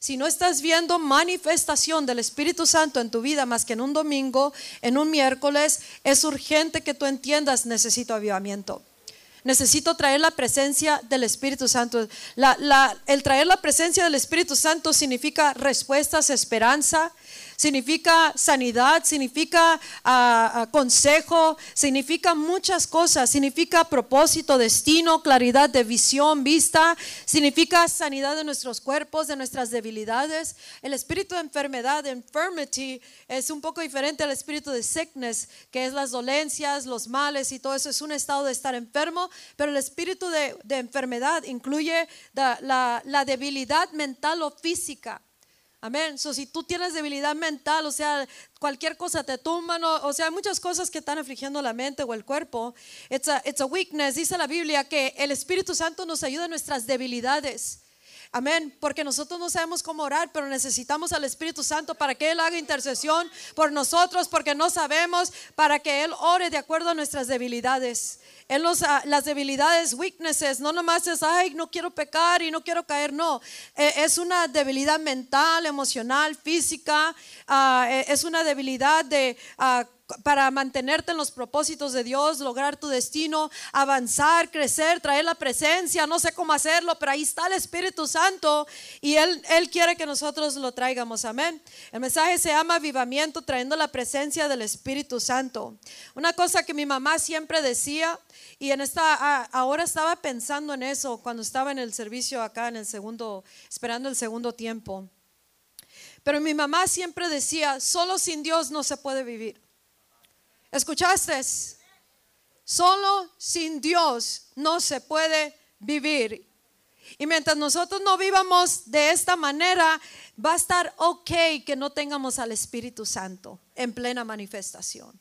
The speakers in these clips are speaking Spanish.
si no estás viendo manifestación del Espíritu Santo en tu vida más que en un domingo, en un miércoles, es urgente que tú entiendas, necesito avivamiento. Necesito traer la presencia del Espíritu Santo. el traer la presencia del Espíritu Santo significa respuestas, esperanza, significa sanidad, significa ah, consejo, significa muchas cosas, significa propósito, destino, claridad de visión, vista, significa sanidad de nuestros cuerpos, de nuestras debilidades. El espíritu de enfermedad, de infirmity, es un poco diferente al espíritu de sickness, que es las dolencias, los males y todo eso. Es un estado de estar enfermo, pero el espíritu de, enfermedad incluye la debilidad mental o física. Amén. So, si tú tienes debilidad mental, o sea, cualquier cosa te tumba, o sea, hay muchas cosas que están afligiendo la mente o el cuerpo. It's a, it's a weakness. Dice la Biblia que el Espíritu Santo nos ayuda en nuestras debilidades. Amén, porque nosotros no sabemos cómo orar, pero necesitamos al Espíritu Santo para que Él haga intercesión por nosotros, porque no sabemos, para que Él ore de acuerdo a nuestras debilidades. En los, ah, las debilidades, weaknesses, no nomás es, ay, no quiero pecar y no quiero caer, no. Eh, es una debilidad mental, emocional, física, ah, eh, es una debilidad de ah, para mantenerte en los propósitos de Dios, lograr tu destino, avanzar, crecer, traer la presencia, no sé cómo hacerlo, pero ahí está el Espíritu Santo y Él, Él quiere que nosotros lo traigamos, amén. El mensaje se llama avivamiento, trayendo la presencia del Espíritu Santo. Una cosa que mi mamá siempre decía, y en esta, ahora estaba pensando en eso cuando estaba en el servicio acá, en el segundo, esperando el segundo tiempo. Pero mi mamá siempre decía, solo sin Dios no se puede vivir. ¿Escuchaste? Solo sin Dios no se puede vivir. Y mientras nosotros no vivamos de esta manera, va a estar ok que no tengamos al Espíritu Santo en plena manifestación.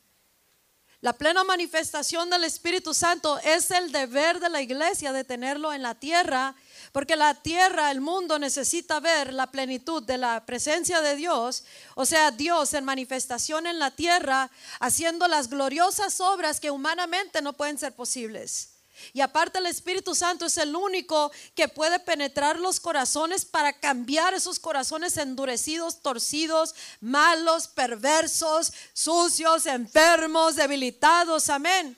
La plena manifestación del Espíritu Santo es el deber de la iglesia de tenerlo en la tierra porque la tierra, el mundo necesita ver la plenitud de la presencia de Dios, o sea, Dios en manifestación en la tierra, haciendo las gloriosas obras que humanamente no pueden ser posibles. Y aparte el Espíritu Santo es el único que puede penetrar los corazones para cambiar esos corazones endurecidos, torcidos, malos, perversos, sucios, enfermos, debilitados. Amén.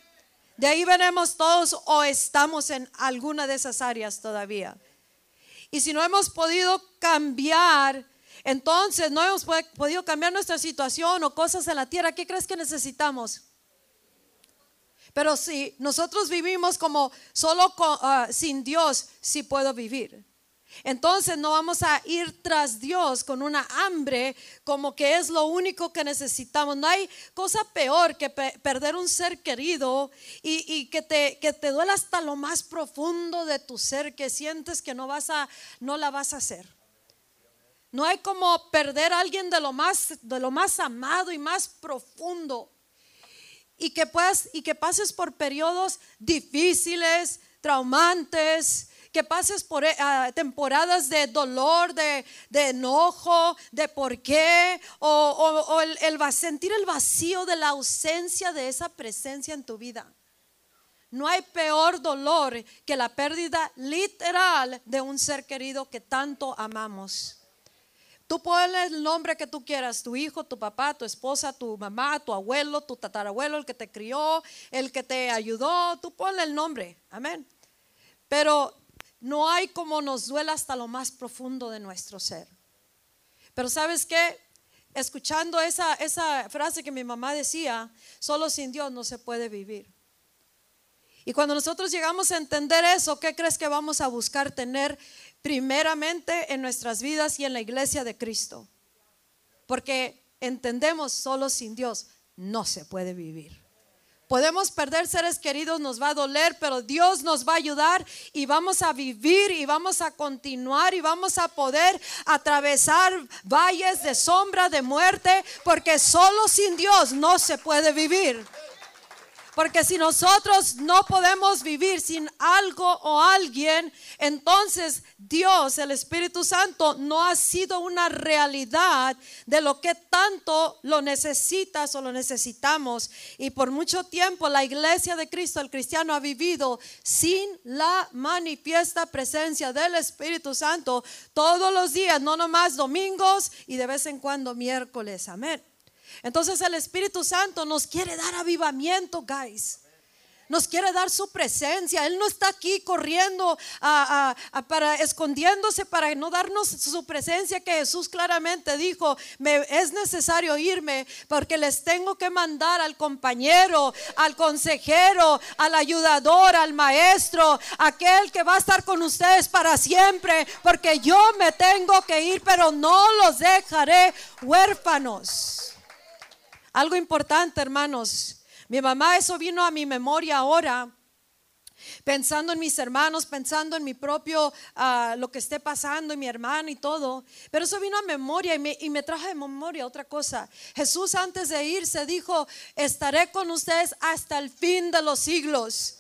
De ahí venimos todos o estamos en alguna de esas áreas todavía. Y si no hemos podido cambiar, entonces no hemos podido cambiar nuestra situación o cosas en la tierra, ¿qué crees que necesitamos? Pero si nosotros vivimos como solo ah, sin Dios, sí puedo vivir. Entonces no vamos a ir tras Dios con una hambre como que es lo único que necesitamos. No hay cosa peor que perder un ser querido y, que, te, que te duela hasta lo más profundo de tu ser, que sientes que no, vas a, no la vas a hacer. No hay como perder a alguien de lo más, de lo más amado y más profundo. Y que, puedas, y que pases por periodos difíciles, traumantes, que pases por eh, temporadas de dolor, de, enojo, de por qué, o, el, el, sentir el vacío de la ausencia de esa presencia en tu vida. No hay peor dolor que la pérdida literal de un ser querido que tanto amamos. Tú pones el nombre que tú quieras, tu hijo, tu papá, tu esposa, tu mamá, tu abuelo, tu tatarabuelo, el que te crió, el que te ayudó, tú ponle el nombre, amén. Pero no hay como nos duela hasta lo más profundo de nuestro ser. Pero sabes qué? Escuchando esa, esa frase que mi mamá decía, solo sin Dios no se puede vivir. Y cuando nosotros llegamos a entender eso, ¿qué crees que vamos a buscar tener primeramente en nuestras vidas y en la iglesia de Cristo? Porque entendemos solo sin Dios no se puede vivir. Podemos perder seres queridos, nos va a doler, pero Dios nos va a ayudar y vamos a vivir y vamos a continuar y vamos a poder atravesar valles de sombra, de muerte, porque solo sin Dios no se puede vivir. Porque si nosotros no podemos vivir sin algo o alguien, entonces Dios, el Espíritu Santo, no ha sido una realidad de lo que tanto lo necesitas o lo necesitamos. Y por mucho tiempo la iglesia de Cristo, el cristiano, ha vivido sin la manifiesta presencia del Espíritu Santo todos los días, no nomás domingos y de vez en cuando miércoles. Amén. Entonces el Espíritu Santo nos quiere dar avivamiento, guys. Nos quiere dar su presencia. Él no está aquí corriendo para escondiéndose para no darnos su presencia que Jesús claramente dijo, es necesario irme porque les tengo que mandar al compañero, al consejero, al ayudador, al maestro, aquel que va a estar con ustedes para siempre, porque yo me tengo que ir, pero no los dejaré huérfanos. Algo importante, hermanos. Mi mamá, eso vino a mi memoria ahora pensando en mis hermanos, pensando en mi propio, ah, lo que esté pasando, en mi hermano y todo. Pero eso vino a memoria y me, y me trajo de memoria otra cosa. Jesús antes de irse dijo, estaré con ustedes hasta el fin de los siglos.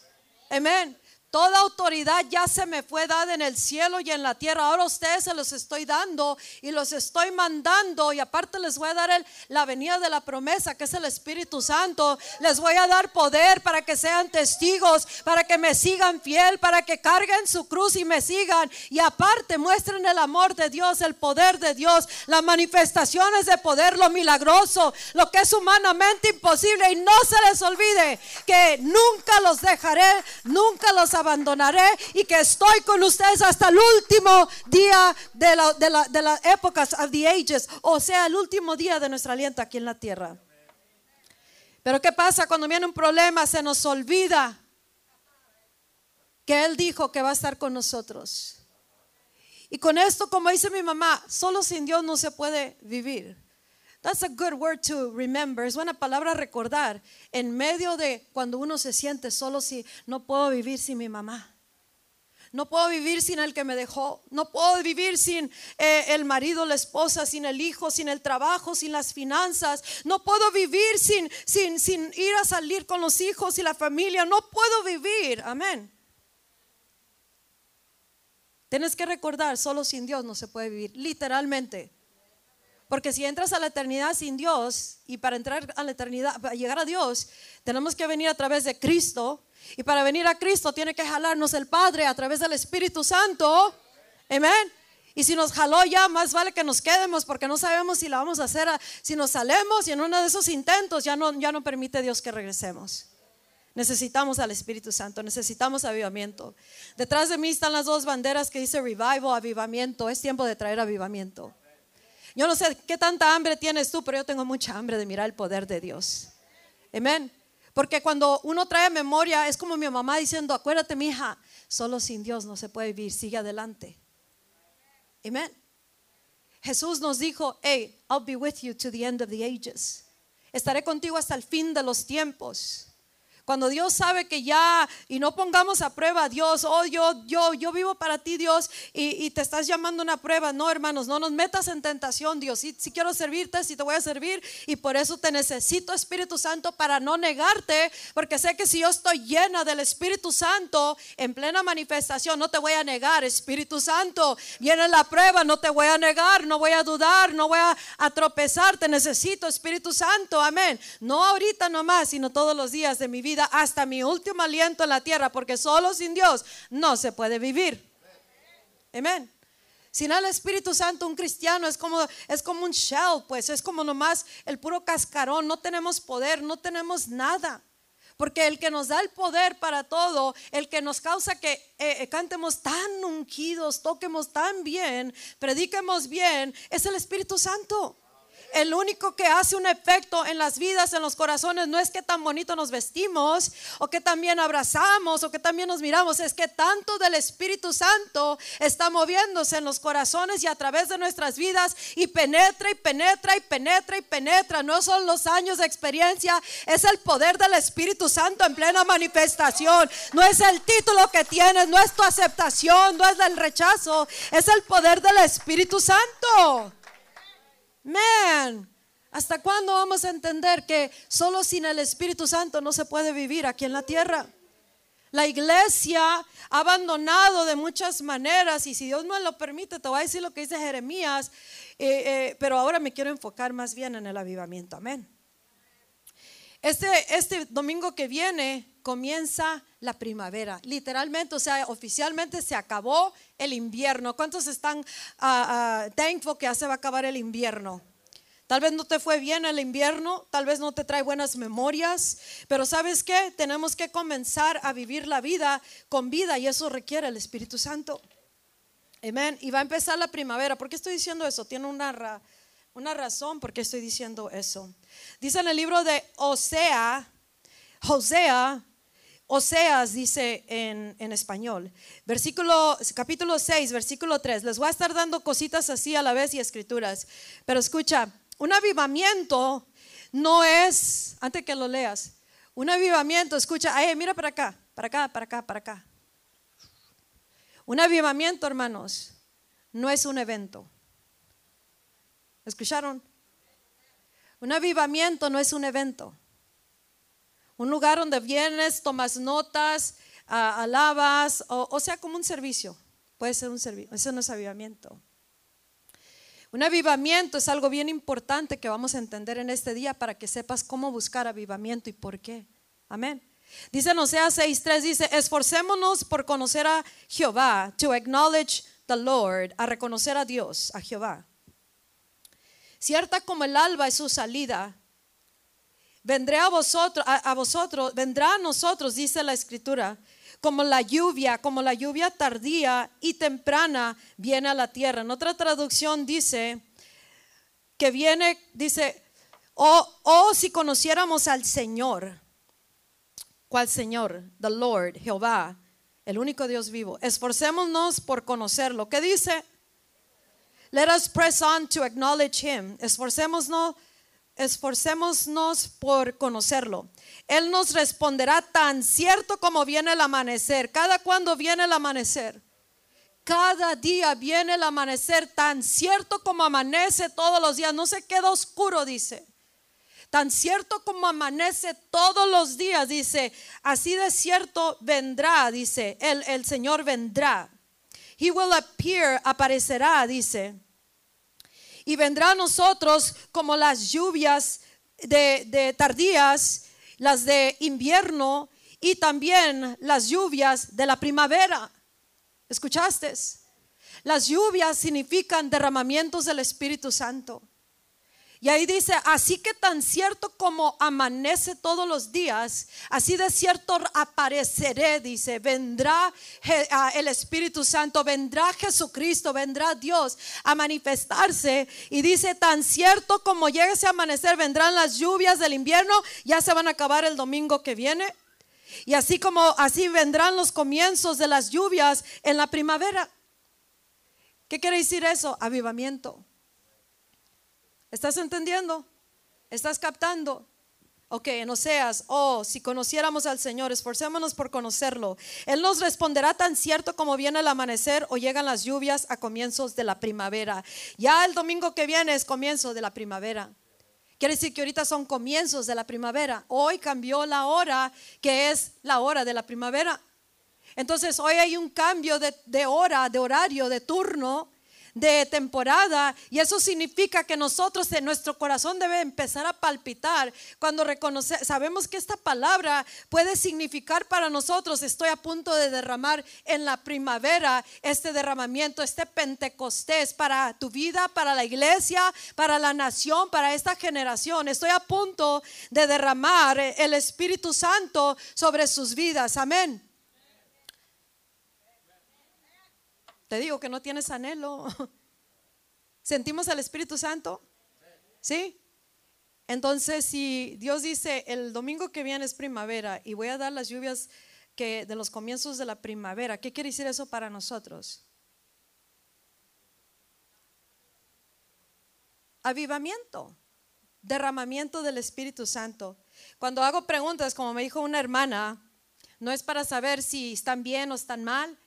Amén. Toda autoridad ya se me fue dada en el cielo y en la tierra. Ahora a ustedes se los estoy dando y los estoy mandando. Y aparte les voy a dar el, la venida de la promesa, que es el Espíritu Santo. Les voy a dar poder para que sean testigos, para que me sigan fiel, para que carguen su cruz y me sigan. Y aparte muestren el amor de Dios, el poder de Dios, las manifestaciones de poder, lo milagroso, lo que es humanamente imposible. Y no se les olvide que nunca los dejaré, nunca los abandonaré y que estoy con ustedes hasta el último día de, la, de, la, de las épocas, of the ages, o sea, el último día de nuestro aliento aquí en la tierra. Pero ¿qué pasa cuando viene un problema? Se nos olvida que Él dijo que va a estar con nosotros. Y con esto, como dice mi mamá, solo sin Dios no se puede vivir. That's a good word to remember. Es buena palabra recordar en medio de cuando uno se siente solo si no puedo vivir sin mi mamá. No puedo vivir sin el que me dejó. No puedo vivir sin eh, el marido, la esposa, sin el hijo, sin el trabajo, sin las finanzas. No puedo vivir sin, sin, sin ir a salir con los hijos y la familia. No puedo vivir. Amén. Tienes que recordar, solo sin Dios no se puede vivir. Literalmente. Porque si entras a la eternidad sin Dios y para entrar a la eternidad, para llegar a Dios, tenemos que venir a través de Cristo. Y para venir a Cristo tiene que jalarnos el Padre a través del Espíritu Santo. Amén. Y si nos jaló ya, más vale que nos quedemos porque no sabemos si la vamos a hacer, si nos salemos y en uno de esos intentos ya no, ya no permite Dios que regresemos. Necesitamos al Espíritu Santo, necesitamos avivamiento. Detrás de mí están las dos banderas que dice revival, avivamiento. Es tiempo de traer avivamiento. Yo no sé qué tanta hambre tienes tú, pero yo tengo mucha hambre de mirar el poder de Dios. Amén. Porque cuando uno trae memoria, es como mi mamá diciendo, acuérdate, mi hija, solo sin Dios no se puede vivir, sigue adelante. Amén. Jesús nos dijo, hey, I'll be with you to the end of the ages. Estaré contigo hasta el fin de los tiempos. Cuando Dios sabe que ya, y no pongamos a prueba a Dios, oh yo, yo, yo vivo para ti Dios y, te estás llamando una prueba. No, hermanos, no nos metas en tentación, Dios. Si, quiero servirte, si te voy a servir y por eso te necesito Espíritu Santo para no negarte, porque sé que si yo estoy llena del Espíritu Santo en plena manifestación, no te voy a negar, Espíritu Santo. Viene la prueba, no te voy a negar, no voy a dudar, no voy a, a tropezar, te necesito Espíritu Santo, amén. No ahorita nomás, sino todos los días de mi vida hasta mi último aliento en la tierra, porque solo sin Dios no se puede vivir. Amén. Sin el Espíritu Santo, un cristiano es como, es como un shell, pues es como nomás el puro cascarón. No tenemos poder, no tenemos nada. Porque el que nos da el poder para todo, el que nos causa que eh, eh, cantemos tan ungidos, toquemos tan bien, prediquemos bien, es el Espíritu Santo el único que hace un efecto en las vidas, en los corazones, no es que tan bonito nos vestimos o que también abrazamos o que también nos miramos, es que tanto del Espíritu Santo está moviéndose en los corazones y a través de nuestras vidas y penetra y penetra y penetra y penetra. No son los años de experiencia, es el poder del Espíritu Santo en plena manifestación. No es el título que tienes, no es tu aceptación, no es el rechazo, es el poder del Espíritu Santo. Man, ¿Hasta cuándo vamos a entender que solo sin el Espíritu Santo no se puede vivir aquí en la tierra? La iglesia ha abandonado de muchas maneras y si Dios me lo permite, te voy a decir lo que dice Jeremías, eh, eh, pero ahora me quiero enfocar más bien en el avivamiento. Amén. Este, este domingo que viene comienza la primavera, literalmente, o sea, oficialmente se acabó el invierno. ¿Cuántos están uh, thankful que ya se va a acabar el invierno? Tal vez no te fue bien el invierno, tal vez no te trae buenas memorias, pero ¿sabes qué? Tenemos que comenzar a vivir la vida con vida y eso requiere el Espíritu Santo. Amén. Y va a empezar la primavera. ¿Por qué estoy diciendo eso? Tiene una, una razón por qué estoy diciendo eso. Dice en el libro de Osea, Josea, Oseas dice en, en, español, versículo, capítulo 6, versículo 3. Les voy a estar dando cositas así a la vez y escrituras. Pero escucha, un avivamiento no es, antes que lo leas, un avivamiento, escucha, ay, mira para acá, para acá, para acá, para acá. Un avivamiento, hermanos, no es un evento. ¿Escucharon? Un avivamiento no es un evento. Un lugar donde vienes, tomas notas, alabas, o, sea, como un servicio. Puede ser un servicio. Eso no es avivamiento. Un avivamiento es algo bien importante que vamos a entender en este día para que sepas cómo buscar avivamiento y por qué. Amén. Dice en Osea 6:3 dice, "Esforcémonos por conocer a Jehová, to acknowledge the Lord, a reconocer a Dios, a Jehová. Cierta como el alba es su salida, vendré a vosotros, a vosotros, vendrá a nosotros, dice la escritura, como la lluvia, como la lluvia tardía y temprana viene a la tierra. En otra traducción dice que viene, dice, oh, oh si conociéramos al Señor. ¿Cuál Señor? The Lord, Jehová, el único Dios vivo. Esforcémonos por conocerlo. ¿Qué dice? Let us press on to acknowledge him. Esforcémonos esforcémonos por conocerlo. Él nos responderá tan cierto como viene el amanecer. Cada cuando viene el amanecer. Cada día viene el amanecer tan cierto como amanece todos los días. No se queda oscuro, dice. Tan cierto como amanece todos los días, dice. Así de cierto vendrá, dice. El, el Señor vendrá. He will appear, aparecerá, dice y vendrá a nosotros como las lluvias de, tardías, las de invierno y también las lluvias de la primavera. ¿Escuchaste? Las lluvias significan derramamientos del Espíritu Santo. Y ahí dice, así que tan cierto como amanece todos los días, así de cierto apareceré, dice, vendrá el Espíritu Santo, vendrá Jesucristo, vendrá Dios a manifestarse. Y dice, tan cierto como llegue ese amanecer, vendrán las lluvias del invierno, ya se van a acabar el domingo que viene. Y así como así vendrán los comienzos de las lluvias en la primavera. ¿Qué quiere decir eso? Avivamiento. ¿Estás entendiendo? ¿Estás captando? Ok, en Oseas, oh, si conociéramos al Señor, esforcémonos por conocerlo. Él nos responderá tan cierto como viene el amanecer o llegan las lluvias a comienzos de la primavera. Ya el domingo que viene es comienzo de la primavera. Quiere decir que ahorita son comienzos de la primavera. Hoy cambió la hora, que es la hora de la primavera. Entonces hoy hay un cambio de, de hora, de horario, de turno de temporada y eso significa que nosotros en nuestro corazón debe empezar a palpitar cuando reconoce, sabemos que esta palabra puede significar para nosotros estoy a punto de derramar en la primavera este derramamiento, este Pentecostés para tu vida, para la iglesia, para la nación, para esta generación. Estoy a punto de derramar el Espíritu Santo sobre sus vidas. Amén. Te digo que no tienes anhelo. ¿Sentimos al Espíritu Santo? ¿Sí? Entonces, si Dios dice, el domingo que viene es primavera y voy a dar las lluvias que de los comienzos de la primavera, ¿qué quiere decir eso para nosotros? Avivamiento, derramamiento del Espíritu Santo. Cuando hago preguntas, como me dijo una hermana, no es para saber si están bien o están mal,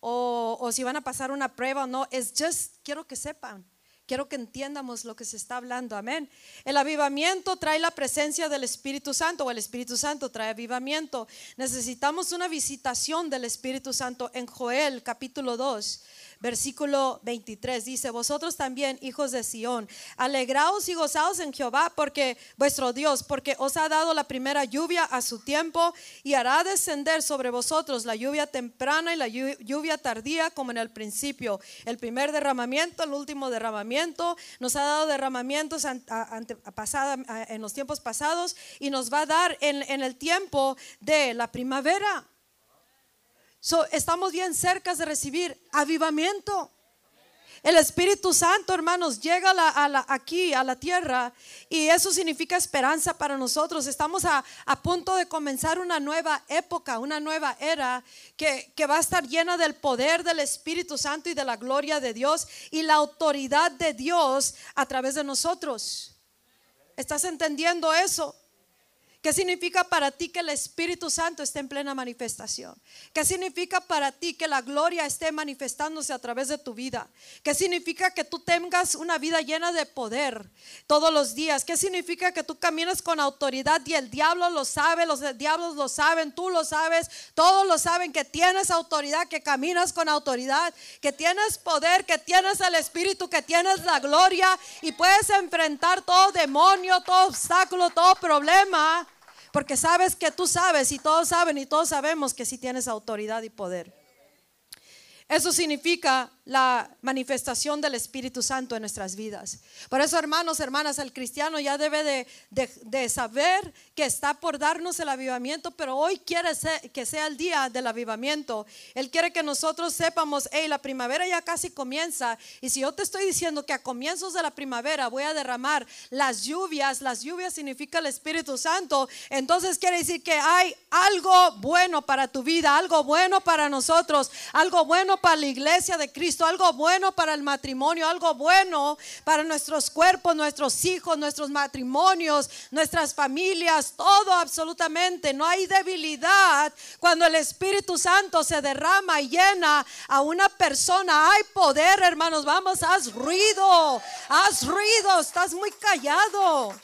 o, si van a pasar una prueba o no, es just, quiero que sepan Quiero que entiendamos lo que se está hablando, amén. El avivamiento trae la presencia del Espíritu Santo o el Espíritu Santo trae avivamiento. Necesitamos una visitación del Espíritu Santo en Joel capítulo 2 versículo 23 dice, vosotros también, hijos de Sión, alegraos y gozaos en Jehová, porque vuestro Dios, porque os ha dado la primera lluvia a su tiempo y hará descender sobre vosotros la lluvia temprana y la lluvia tardía como en el principio. El primer derramamiento, el último derramamiento, nos ha dado derramamientos en los tiempos pasados y nos va a dar en, en el tiempo de la primavera estamos bien cerca de recibir avivamiento. El Espíritu Santo, hermanos, llega aquí a la tierra y eso significa esperanza para nosotros. Estamos a, punto de comenzar una nueva época, una nueva era que, que va a estar llena del poder del Espíritu Santo y de la gloria de Dios y la autoridad de Dios a través de nosotros. ¿Estás entendiendo eso? ¿Qué significa para ti que el Espíritu Santo esté en plena manifestación? ¿Qué significa para ti que la gloria esté manifestándose a través de tu vida? ¿Qué significa que tú tengas una vida llena de poder todos los días? ¿Qué significa que tú caminas con autoridad y el diablo lo sabe, los diablos lo saben, tú lo sabes, todos lo saben que tienes autoridad, que caminas con autoridad, que tienes poder, que tienes el Espíritu, que tienes la gloria y puedes enfrentar todo demonio, todo obstáculo, todo problema? Porque sabes que tú sabes y todos saben y todos sabemos que sí tienes autoridad y poder. Eso significa la manifestación del Espíritu Santo en nuestras vidas. Por eso, hermanos, hermanas, el cristiano ya debe de, saber que está por darnos el avivamiento, pero hoy quiere que sea el día del avivamiento. Él quiere que nosotros sepamos, hey, la primavera ya casi comienza. Y si yo te estoy diciendo que a comienzos de la primavera voy a derramar las lluvias, las lluvias significa el Espíritu Santo, entonces quiere decir que hay algo bueno para tu vida, algo bueno para nosotros, algo bueno para la iglesia de Cristo, algo bueno para el matrimonio, algo bueno para nuestros cuerpos, nuestros hijos, nuestros matrimonios, nuestras familias, todo absolutamente. No hay debilidad cuando el Espíritu Santo se derrama y llena a una persona. Hay poder, hermanos. Vamos, haz ruido, haz ruido, estás muy callado.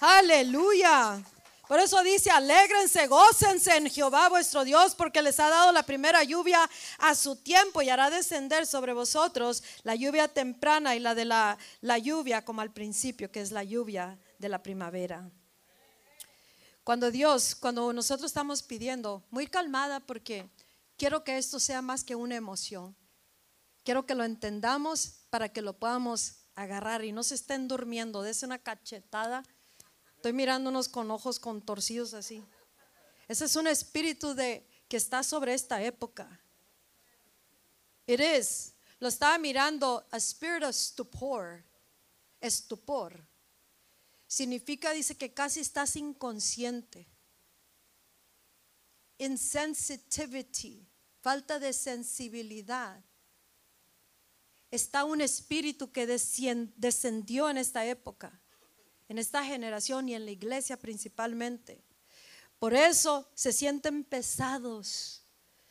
Aleluya. Por eso dice, alégrense, gócense en Jehová vuestro Dios, porque les ha dado la primera lluvia a su tiempo y hará descender sobre vosotros la lluvia temprana y la de la, la lluvia como al principio, que es la lluvia de la primavera. Cuando Dios, cuando nosotros estamos pidiendo, muy calmada porque quiero que esto sea más que una emoción. Quiero que lo entendamos para que lo podamos agarrar y no se estén durmiendo. Des una cachetada Estoy mirándonos con ojos contorcidos así. Ese es un espíritu de que está sobre esta época. It. Lo estaba mirando a spirit of stupor. Estupor. Significa, dice que casi estás inconsciente. Insensitivity. Falta de sensibilidad. Está un espíritu que descendió en esta época en esta generación y en la iglesia principalmente. Por eso se sienten pesados,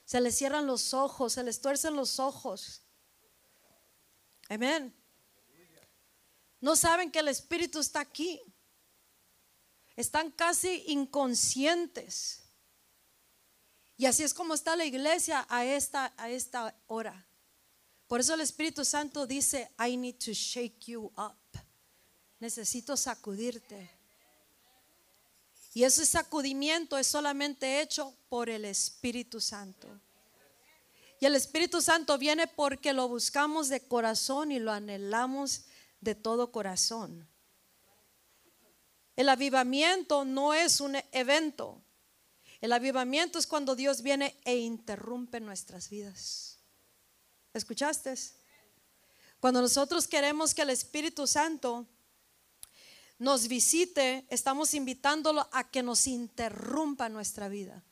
se les cierran los ojos, se les tuercen los ojos. Amén. No saben que el Espíritu está aquí. Están casi inconscientes. Y así es como está la iglesia a esta, a esta hora. Por eso el Espíritu Santo dice, I need to shake you up necesito sacudirte. Y ese sacudimiento es solamente hecho por el Espíritu Santo. Y el Espíritu Santo viene porque lo buscamos de corazón y lo anhelamos de todo corazón. El avivamiento no es un evento. El avivamiento es cuando Dios viene e interrumpe nuestras vidas. ¿Escuchaste? Cuando nosotros queremos que el Espíritu Santo nos visite, estamos invitándolo a que nos interrumpa nuestra vida.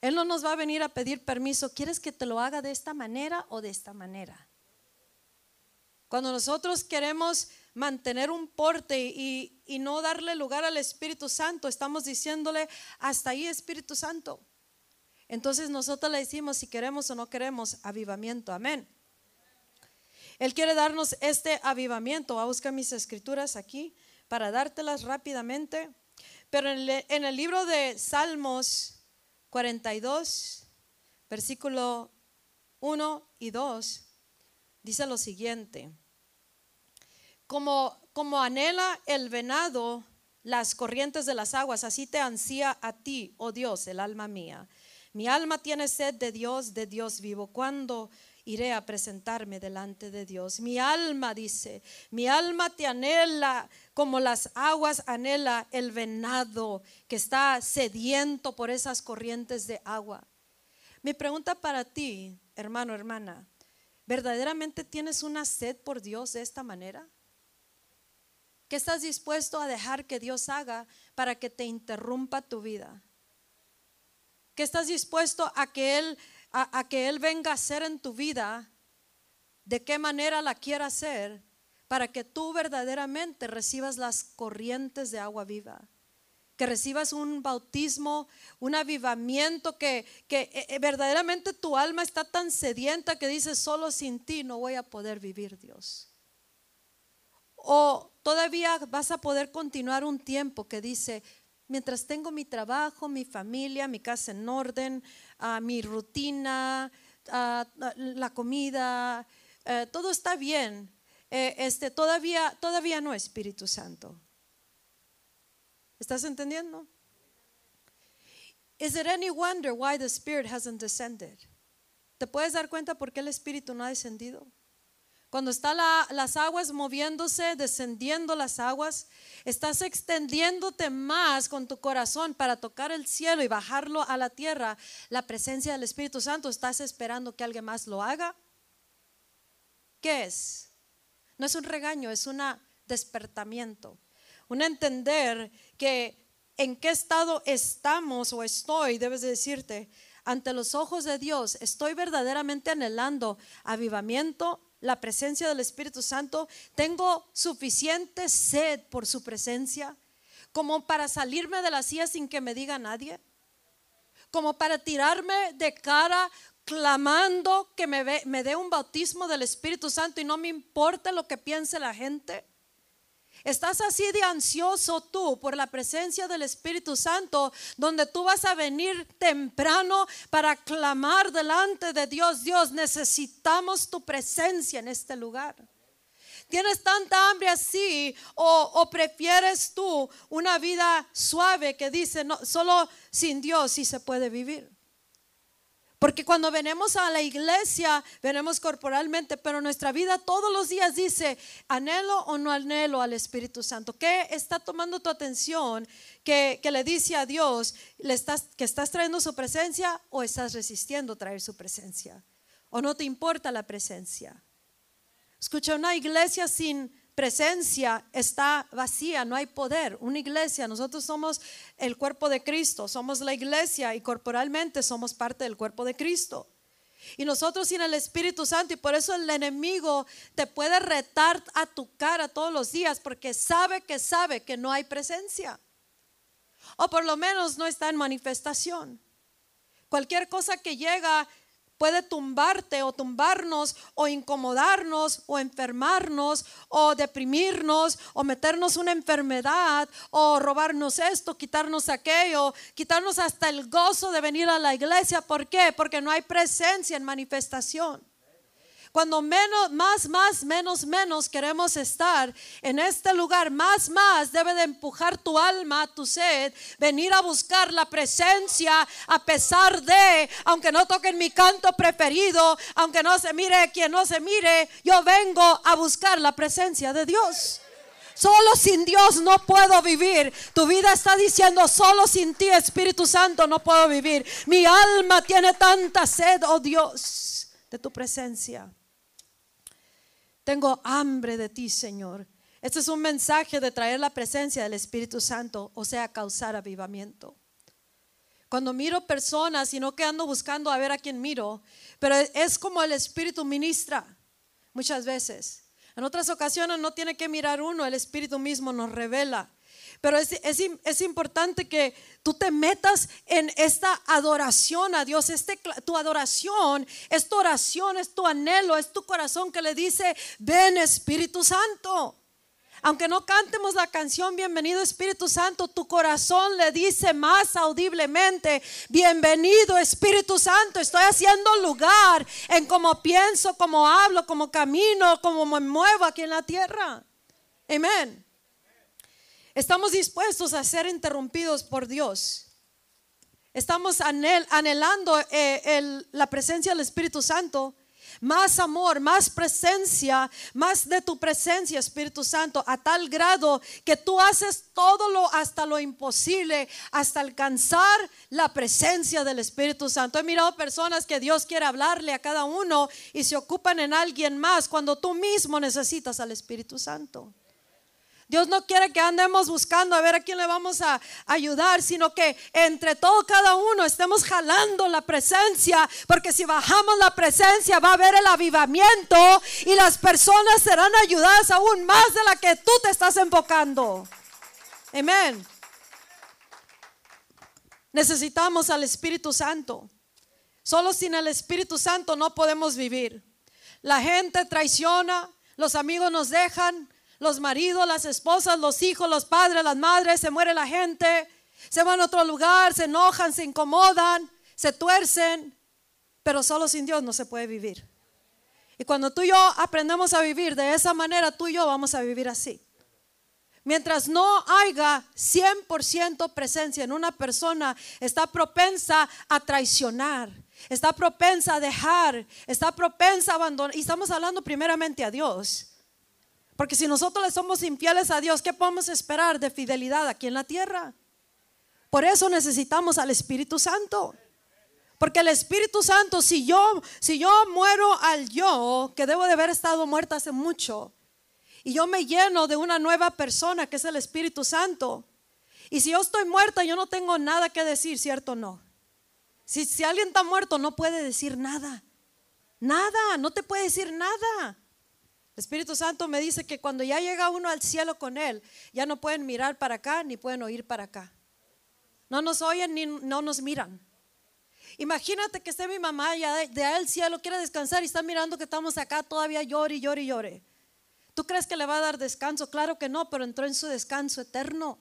Él no nos va a venir a pedir permiso, ¿quieres que te lo haga de esta manera o de esta manera? Cuando nosotros queremos mantener un porte y, no darle lugar al Espíritu Santo, estamos diciéndole, hasta ahí Espíritu Santo. Entonces nosotros le decimos si queremos o no queremos avivamiento, amén. Él quiere darnos este avivamiento. Voy a buscar mis escrituras aquí para dártelas rápidamente. Pero en el, libro de Salmos 42, versículo 1 y 2, dice lo siguiente. Como, como anhela el venado las corrientes de las aguas, así te ansía a ti, oh Dios, el alma mía. Mi alma tiene sed de Dios, de Dios vivo. ¿Cuándo iré a presentarme delante de Dios? Mi alma dice, mi alma te anhela como las aguas anhela el venado que está sediento por esas corrientes de agua. Mi pregunta para ti, hermano, hermana, ¿verdaderamente tienes una sed por Dios de esta manera? ¿Qué estás dispuesto a dejar que Dios haga para que te interrumpa tu vida? ¿Qué estás dispuesto a que Él, a, que Él venga a hacer en tu vida? ¿De qué manera la quiera hacer? Para que tú verdaderamente recibas las corrientes de agua viva que recibas un bautismo, un avivamiento, que, que, eh, verdaderamente tu alma está tan sedienta que dices, solo sin ti no voy a poder vivir Dios. O todavía vas a poder continuar un tiempo que dice, mientras tengo mi trabajo, mi familia, mi casa en orden, ah, mi rutina, ah, la comida, eh, todo está bien. Eh, este, todavía, todavía no, Espíritu Santo. ¿Estás entendiendo? Is it any wonder why the Spirit hasn't descended? ¿Te puedes dar cuenta por qué el Espíritu no ha descendido? Cuando están las aguas moviéndose, descendiendo las aguas, estás extendiéndote más con tu corazón para tocar el cielo y bajarlo a la tierra. La presencia del Espíritu Santo, ¿estás esperando que alguien más lo haga? ¿Qué es? No es un regaño, es un despertamiento. Un entender que en qué estado estamos o estoy, debes decirte, ante los ojos de Dios, estoy verdaderamente anhelando avivamiento la presencia del Espíritu Santo, tengo suficiente sed por su presencia como para salirme de la silla sin que me diga nadie, como para tirarme de cara clamando que me, me dé un bautismo del Espíritu Santo y no me importe lo que piense la gente. Estás así de ansioso tú por la presencia del Espíritu Santo, donde tú vas a venir temprano para clamar delante de Dios. Dios, necesitamos tu presencia en este lugar. ¿Tienes tanta hambre así o, prefieres tú una vida suave que dice, no, solo sin Dios sí se puede vivir? Porque cuando venimos a la iglesia, venimos corporalmente, pero nuestra vida todos los días dice, anhelo o no anhelo al Espíritu Santo. ¿Qué está tomando tu atención que, le dice a Dios le estás, que estás trayendo su presencia o estás resistiendo traer su presencia? ¿O no te importa la presencia? Escucha, una iglesia sin presencia está vacía, no hay poder. Una iglesia, nosotros somos el cuerpo de Cristo, somos la iglesia y corporalmente somos parte del cuerpo de Cristo. Y nosotros sin el Espíritu Santo, y por eso el enemigo te puede retar a tu cara todos los días, porque sabe que sabe que no hay presencia. O por lo menos no está en manifestación. Cualquier cosa que llega puede tumbarte o tumbarnos o incomodarnos o enfermarnos o deprimirnos o meternos una enfermedad o robarnos esto, quitarnos aquello, quitarnos hasta el gozo de venir a la iglesia. ¿Por qué? Porque no hay presencia en manifestación. Cuando menos, más, más, menos, menos queremos estar en este lugar, más, más debe de empujar tu alma, tu sed, venir a buscar la presencia a pesar de, aunque no toquen mi canto preferido, aunque no se mire quien no se mire, yo vengo a buscar la presencia de Dios. Solo sin Dios no puedo vivir. Tu vida está diciendo, solo sin ti, Espíritu Santo, no puedo vivir. Mi alma tiene tanta sed, oh Dios, de tu presencia. Tengo hambre de ti, Señor. Este es un mensaje de traer la presencia del Espíritu Santo, o sea, causar avivamiento. Cuando miro personas y no que ando buscando a ver a quién miro, pero es como el Espíritu ministra muchas veces. En otras ocasiones no tiene que mirar uno, el Espíritu mismo nos revela. Pero es, es, es, importante que tú te metas en esta adoración a Dios. Este, tu adoración es tu oración, es tu anhelo, es tu corazón que le dice, ven Espíritu Santo. Aunque no cantemos la canción Bienvenido Espíritu Santo, tu corazón le dice más audiblemente, Bienvenido Espíritu Santo, estoy haciendo lugar en cómo pienso, cómo hablo, cómo camino, cómo me muevo aquí en la tierra. Amén. Estamos dispuestos a ser interrumpidos por Dios. Estamos anhelando eh, la presencia del Espíritu Santo. Más amor, más presencia, más de tu presencia, Espíritu Santo, a tal grado que tú haces todo lo hasta lo imposible, hasta alcanzar la presencia del Espíritu Santo. He mirado personas que Dios quiere hablarle a cada uno y se ocupan en alguien más cuando tú mismo necesitas al Espíritu Santo. Dios no quiere que andemos buscando a ver a quién le vamos a ayudar, sino que entre todo cada uno estemos jalando la presencia, porque si bajamos la presencia va a haber el avivamiento y las personas serán ayudadas aún más de la que tú te estás enfocando. Amén. Necesitamos al Espíritu Santo. Solo sin el Espíritu Santo no podemos vivir. La gente traiciona, los amigos nos dejan, los maridos, las esposas, los hijos, los padres, las madres, se muere la gente, se van a otro lugar, se enojan, se incomodan, se tuercen, pero solo sin Dios no se puede vivir. Y cuando tú y yo aprendemos a vivir de esa manera, tú y yo vamos a vivir así. Mientras no haya 100% presencia en una persona, está propensa a traicionar, está propensa a dejar, está propensa a abandonar. Y estamos hablando primeramente a Dios. Porque si nosotros le somos infieles a Dios, ¿qué podemos esperar de fidelidad aquí en la tierra? Por eso necesitamos al Espíritu Santo. Porque el Espíritu Santo, si yo, si yo muero al yo, que debo de haber estado muerta hace mucho, y yo me lleno de una nueva persona que es el Espíritu Santo, y si yo estoy muerta, yo no tengo nada que decir, ¿cierto no? Si, si alguien está muerto, no puede decir nada. Nada, no te puede decir nada. El Espíritu Santo me dice que cuando ya llega uno al cielo con Él, ya no pueden mirar para acá ni pueden oír para acá. No nos oyen ni no nos miran. Imagínate que esté mi mamá ya de, el cielo, quiere descansar y está mirando que estamos acá todavía llore, llore, llore. ¿Tú crees que le va a dar descanso? Claro que no, pero entró en su descanso eterno.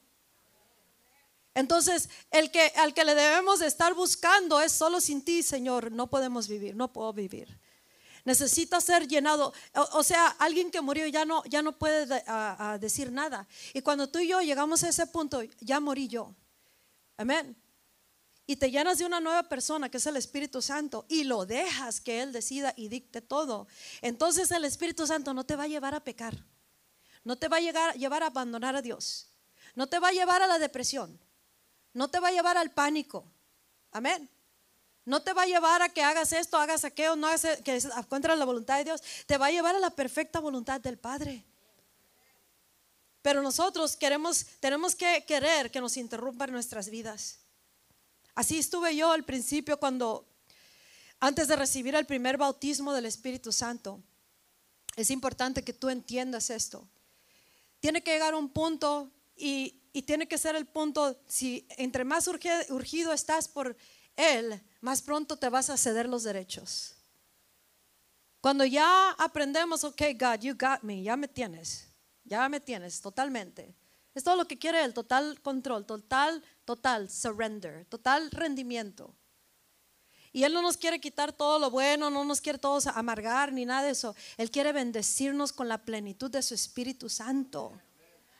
Entonces, el que al que le debemos de estar buscando es solo sin ti, Señor, no podemos vivir, no puedo vivir necesita ser llenado. O, sea, alguien que murió ya no, ya no puede decir nada. Y cuando tú y yo llegamos a ese punto, ya morí yo. Amén. Y te llenas de una nueva persona que es el Espíritu Santo y lo dejas que Él decida y dicte todo. Entonces el Espíritu Santo no te va a llevar a pecar. No te va a llevar a abandonar a Dios. No te va a llevar a la depresión. No te va a llevar al pánico. Amén. No te va a llevar a que hagas esto, hagas aquello, no hagas que encuentres la voluntad de Dios. Te va a llevar a la perfecta voluntad del Padre. Pero nosotros queremos, tenemos que querer que nos interrumpan nuestras vidas. Así estuve yo al principio cuando, antes de recibir el primer bautismo del Espíritu Santo. Es importante que tú entiendas esto. Tiene que llegar un punto y, tiene que ser el punto, si entre más urgido estás por Él, más pronto te vas a ceder los derechos. Cuando ya aprendemos, ok, God, you got me, ya me tienes, ya me tienes totalmente. Es todo lo que quiere el total control, total, total surrender, total rendimiento. Y Él no nos quiere quitar todo lo bueno, no nos quiere todos amargar ni nada de eso. Él quiere bendecirnos con la plenitud de su Espíritu Santo.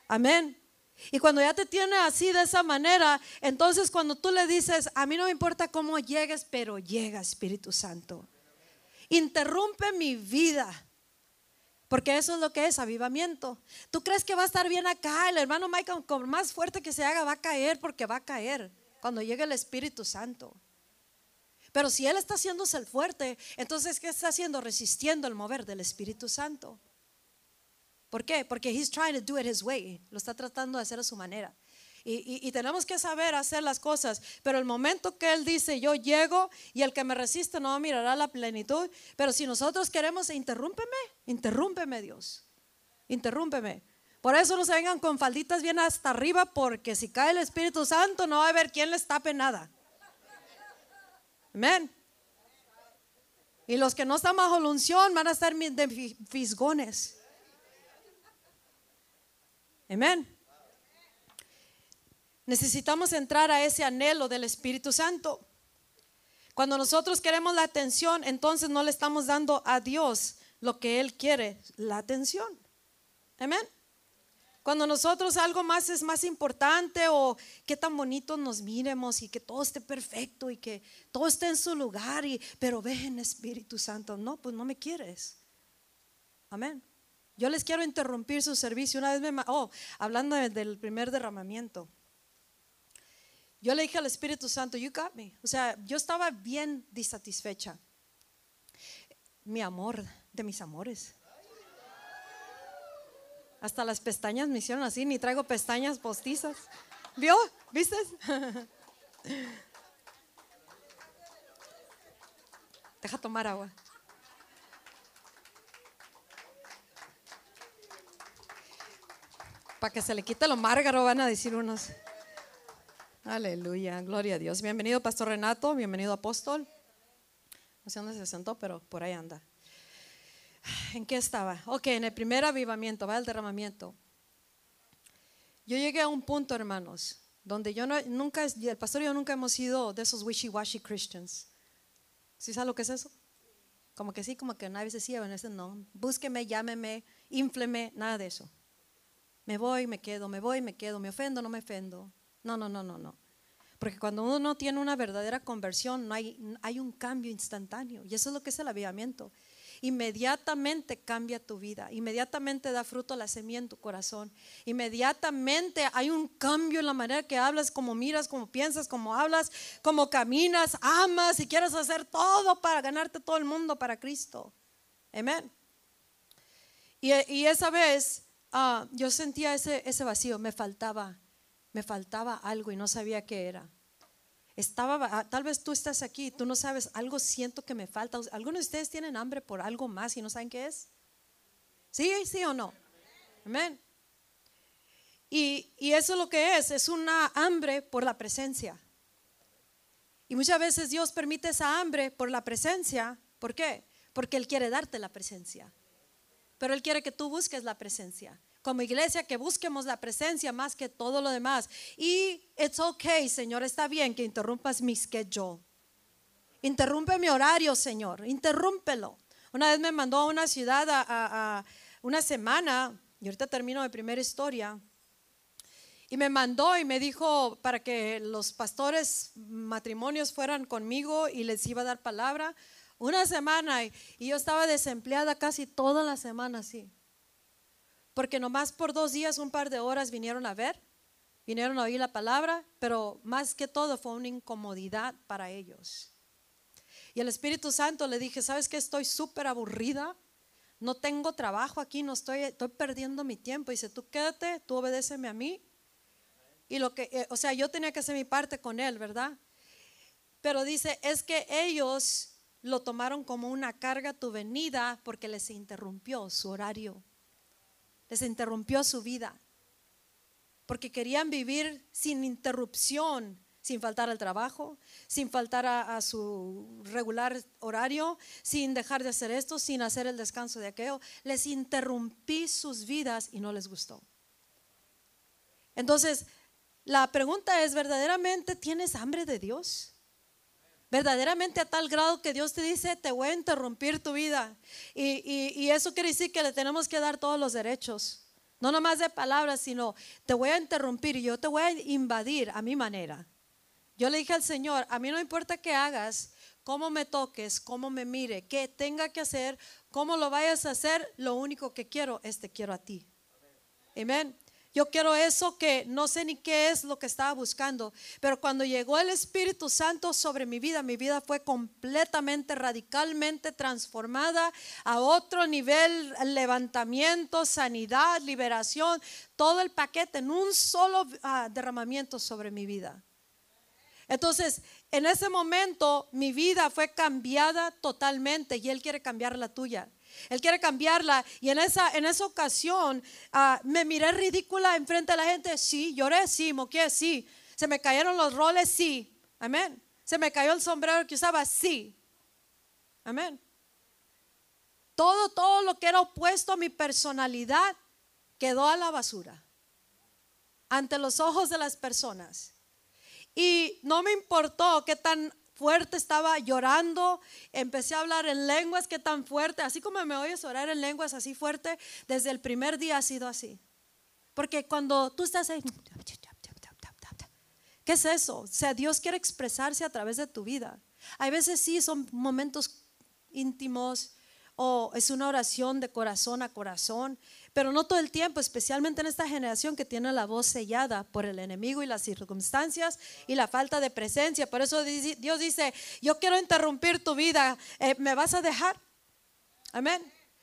Amén. Y cuando ya te tiene así de esa manera, entonces cuando tú le dices, a mí no me importa cómo llegues, pero llega Espíritu Santo. Interrumpe mi vida. Porque eso es lo que es avivamiento. ¿Tú crees que va a estar bien acá? El hermano Michael, con más fuerte que se haga, va a caer porque va a caer cuando llegue el Espíritu Santo. Pero si Él está haciéndose el fuerte, entonces ¿qué está haciendo? Resistiendo el mover del Espíritu Santo. ¿Por qué? Porque he's trying to do it his way. Lo está tratando de hacer a su manera. Y, tenemos que saber hacer las cosas. Pero el momento que Él dice, yo llego y el que me resiste no mirará la plenitud. Pero si nosotros queremos, interrúmpeme, interrúmpeme Dios. Interrúmpeme. Por eso no se vengan con falditas bien hasta arriba, porque si cae el Espíritu Santo no va a haber quien les tape nada. Amén. Y los que no están bajo la unción van a estar de fisgones. Amén. Necesitamos entrar a ese anhelo del Espíritu Santo. Cuando nosotros queremos la atención, entonces no le estamos dando a Dios lo que Él quiere, la atención. Amén. Cuando nosotros algo más es más importante o qué tan bonito nos miremos y que todo esté perfecto y que todo esté en su lugar, y, pero ven Espíritu Santo, no, pues no me quieres. Amén. Yo les quiero interrumpir su servicio. Una vez me, oh, hablando del primer derramamiento. Yo le dije al Espíritu Santo, you got me. O sea, yo estaba bien disatisfecha. Mi amor de mis amores. Hasta las pestañas me hicieron así, ni traigo pestañas postizas. ¿Vio? ¿Viste? Deja tomar agua. Para que se le quite lo márgaro, van a decir unos. Aleluya, gloria a Dios. Bienvenido, Pastor Renato, bienvenido, Apóstol. No sé dónde se sentó, pero por ahí anda. ¿En qué estaba? Ok, en el primer avivamiento, va el derramamiento. Yo llegué a un punto, hermanos, donde yo no, nunca, el pastor y yo nunca hemos sido de esos wishy-washy Christians. ¿Sí sabe lo que es eso? Como que sí, como que una vez decía, bueno, ese no. Búsqueme, llámeme, infleme, nada de eso. Me voy, me quedo, me voy, me quedo, me ofendo, no me ofendo. No, no, no, no, no. Porque cuando uno no tiene una verdadera conversión, no hay, hay un cambio instantáneo. Y eso es lo que es el avivamiento inmediatamente cambia tu vida, inmediatamente da fruto la semilla en tu corazón, inmediatamente hay un cambio en la manera que hablas, como miras, como piensas, como hablas, como caminas, amas y quieres hacer todo para ganarte todo el mundo para Cristo. Amén. Y, esa vez ah, yo sentía ese, ese vacío, me faltaba, me faltaba algo y no sabía qué era. Estaba, ah, tal vez tú estás aquí, tú no sabes, algo siento que me falta. ¿Algunos de ustedes tienen hambre por algo más y no saben qué es? ¿Sí, sí o no? Amén. Y, y eso es lo que es, es una hambre por la presencia. Y muchas veces Dios permite esa hambre por la presencia. ¿Por qué? Porque Él quiere darte la presencia. Pero Él quiere que tú busques la presencia como iglesia que busquemos la presencia más que todo lo demás. Y it's okay, Señor, está bien que interrumpas mi schedule. Interrumpe mi horario, Señor, interrúmpelo. Una vez me mandó a una ciudad a, una semana, y ahorita termino mi primera historia, y me mandó y me dijo para que los pastores matrimonios fueran conmigo y les iba a dar palabra. Una semana y, yo estaba desempleada casi toda la semana, sí. Porque nomás por dos días, un par de horas vinieron a ver, vinieron a oír la palabra, pero más que todo fue una incomodidad para ellos. Y el Espíritu Santo le dije, ¿sabes qué? Estoy súper aburrida, no tengo trabajo aquí, no estoy, estoy perdiendo mi tiempo. Y dice, tú quédate, tú obedéceme a mí. Y lo que, eh, o sea, yo tenía que hacer mi parte con él, ¿verdad? Pero dice, es que ellos lo tomaron como una carga tu venida porque les interrumpió su horario les interrumpió su vida, porque querían vivir sin interrupción, sin faltar al trabajo, sin faltar a, su regular horario, sin dejar de hacer esto, sin hacer el descanso de aquello. Les interrumpí sus vidas y no les gustó. Entonces, la pregunta es, ¿verdaderamente tienes hambre de Dios? Verdaderamente a tal grado que Dios te dice, te voy a interrumpir tu vida. Y, eso quiere decir que le tenemos que dar todos los derechos. No nomás de palabras, sino te voy a interrumpir y yo te voy a invadir a mi manera. Yo le dije al Señor, a mí no importa qué hagas, cómo me toques, cómo me mire, qué tenga que hacer, cómo lo vayas a hacer, lo único que quiero es te quiero a ti. Amén. Yo quiero eso que no sé ni qué es lo que estaba buscando, pero cuando llegó el Espíritu Santo sobre mi vida, mi vida fue completamente, radicalmente transformada a otro nivel, levantamiento, sanidad, liberación, todo el paquete en un solo ah, derramamiento sobre mi vida. Entonces, en ese momento mi vida fue cambiada totalmente y Él quiere cambiar la tuya. Él quiere cambiarla. Y en esa, en esa ocasión ah, me miré ridícula enfrente de la gente. Sí, lloré, sí, moqué, sí. Se me cayeron los roles, sí. Amén. Se me cayó el sombrero que usaba, sí. Amén. Todo, todo lo que era opuesto a mi personalidad quedó a la basura ante los ojos de las personas. Y no me importó qué tan fuerte estaba llorando, empecé a hablar en lenguas, qué tan fuerte, así como me oyes orar en lenguas así fuerte, desde el primer día ha sido así. Porque cuando tú estás ahí, ¿qué es eso? O sea, Dios quiere expresarse a través de tu vida. Hay veces sí son momentos íntimos o es una oración de corazón a corazón pero no todo el tiempo, especialmente en esta generación que tiene la voz sellada por el enemigo y las circunstancias y la falta de presencia. Por eso Dios dice, yo quiero interrumpir tu vida, eh, ¿me vas a dejar? Amén.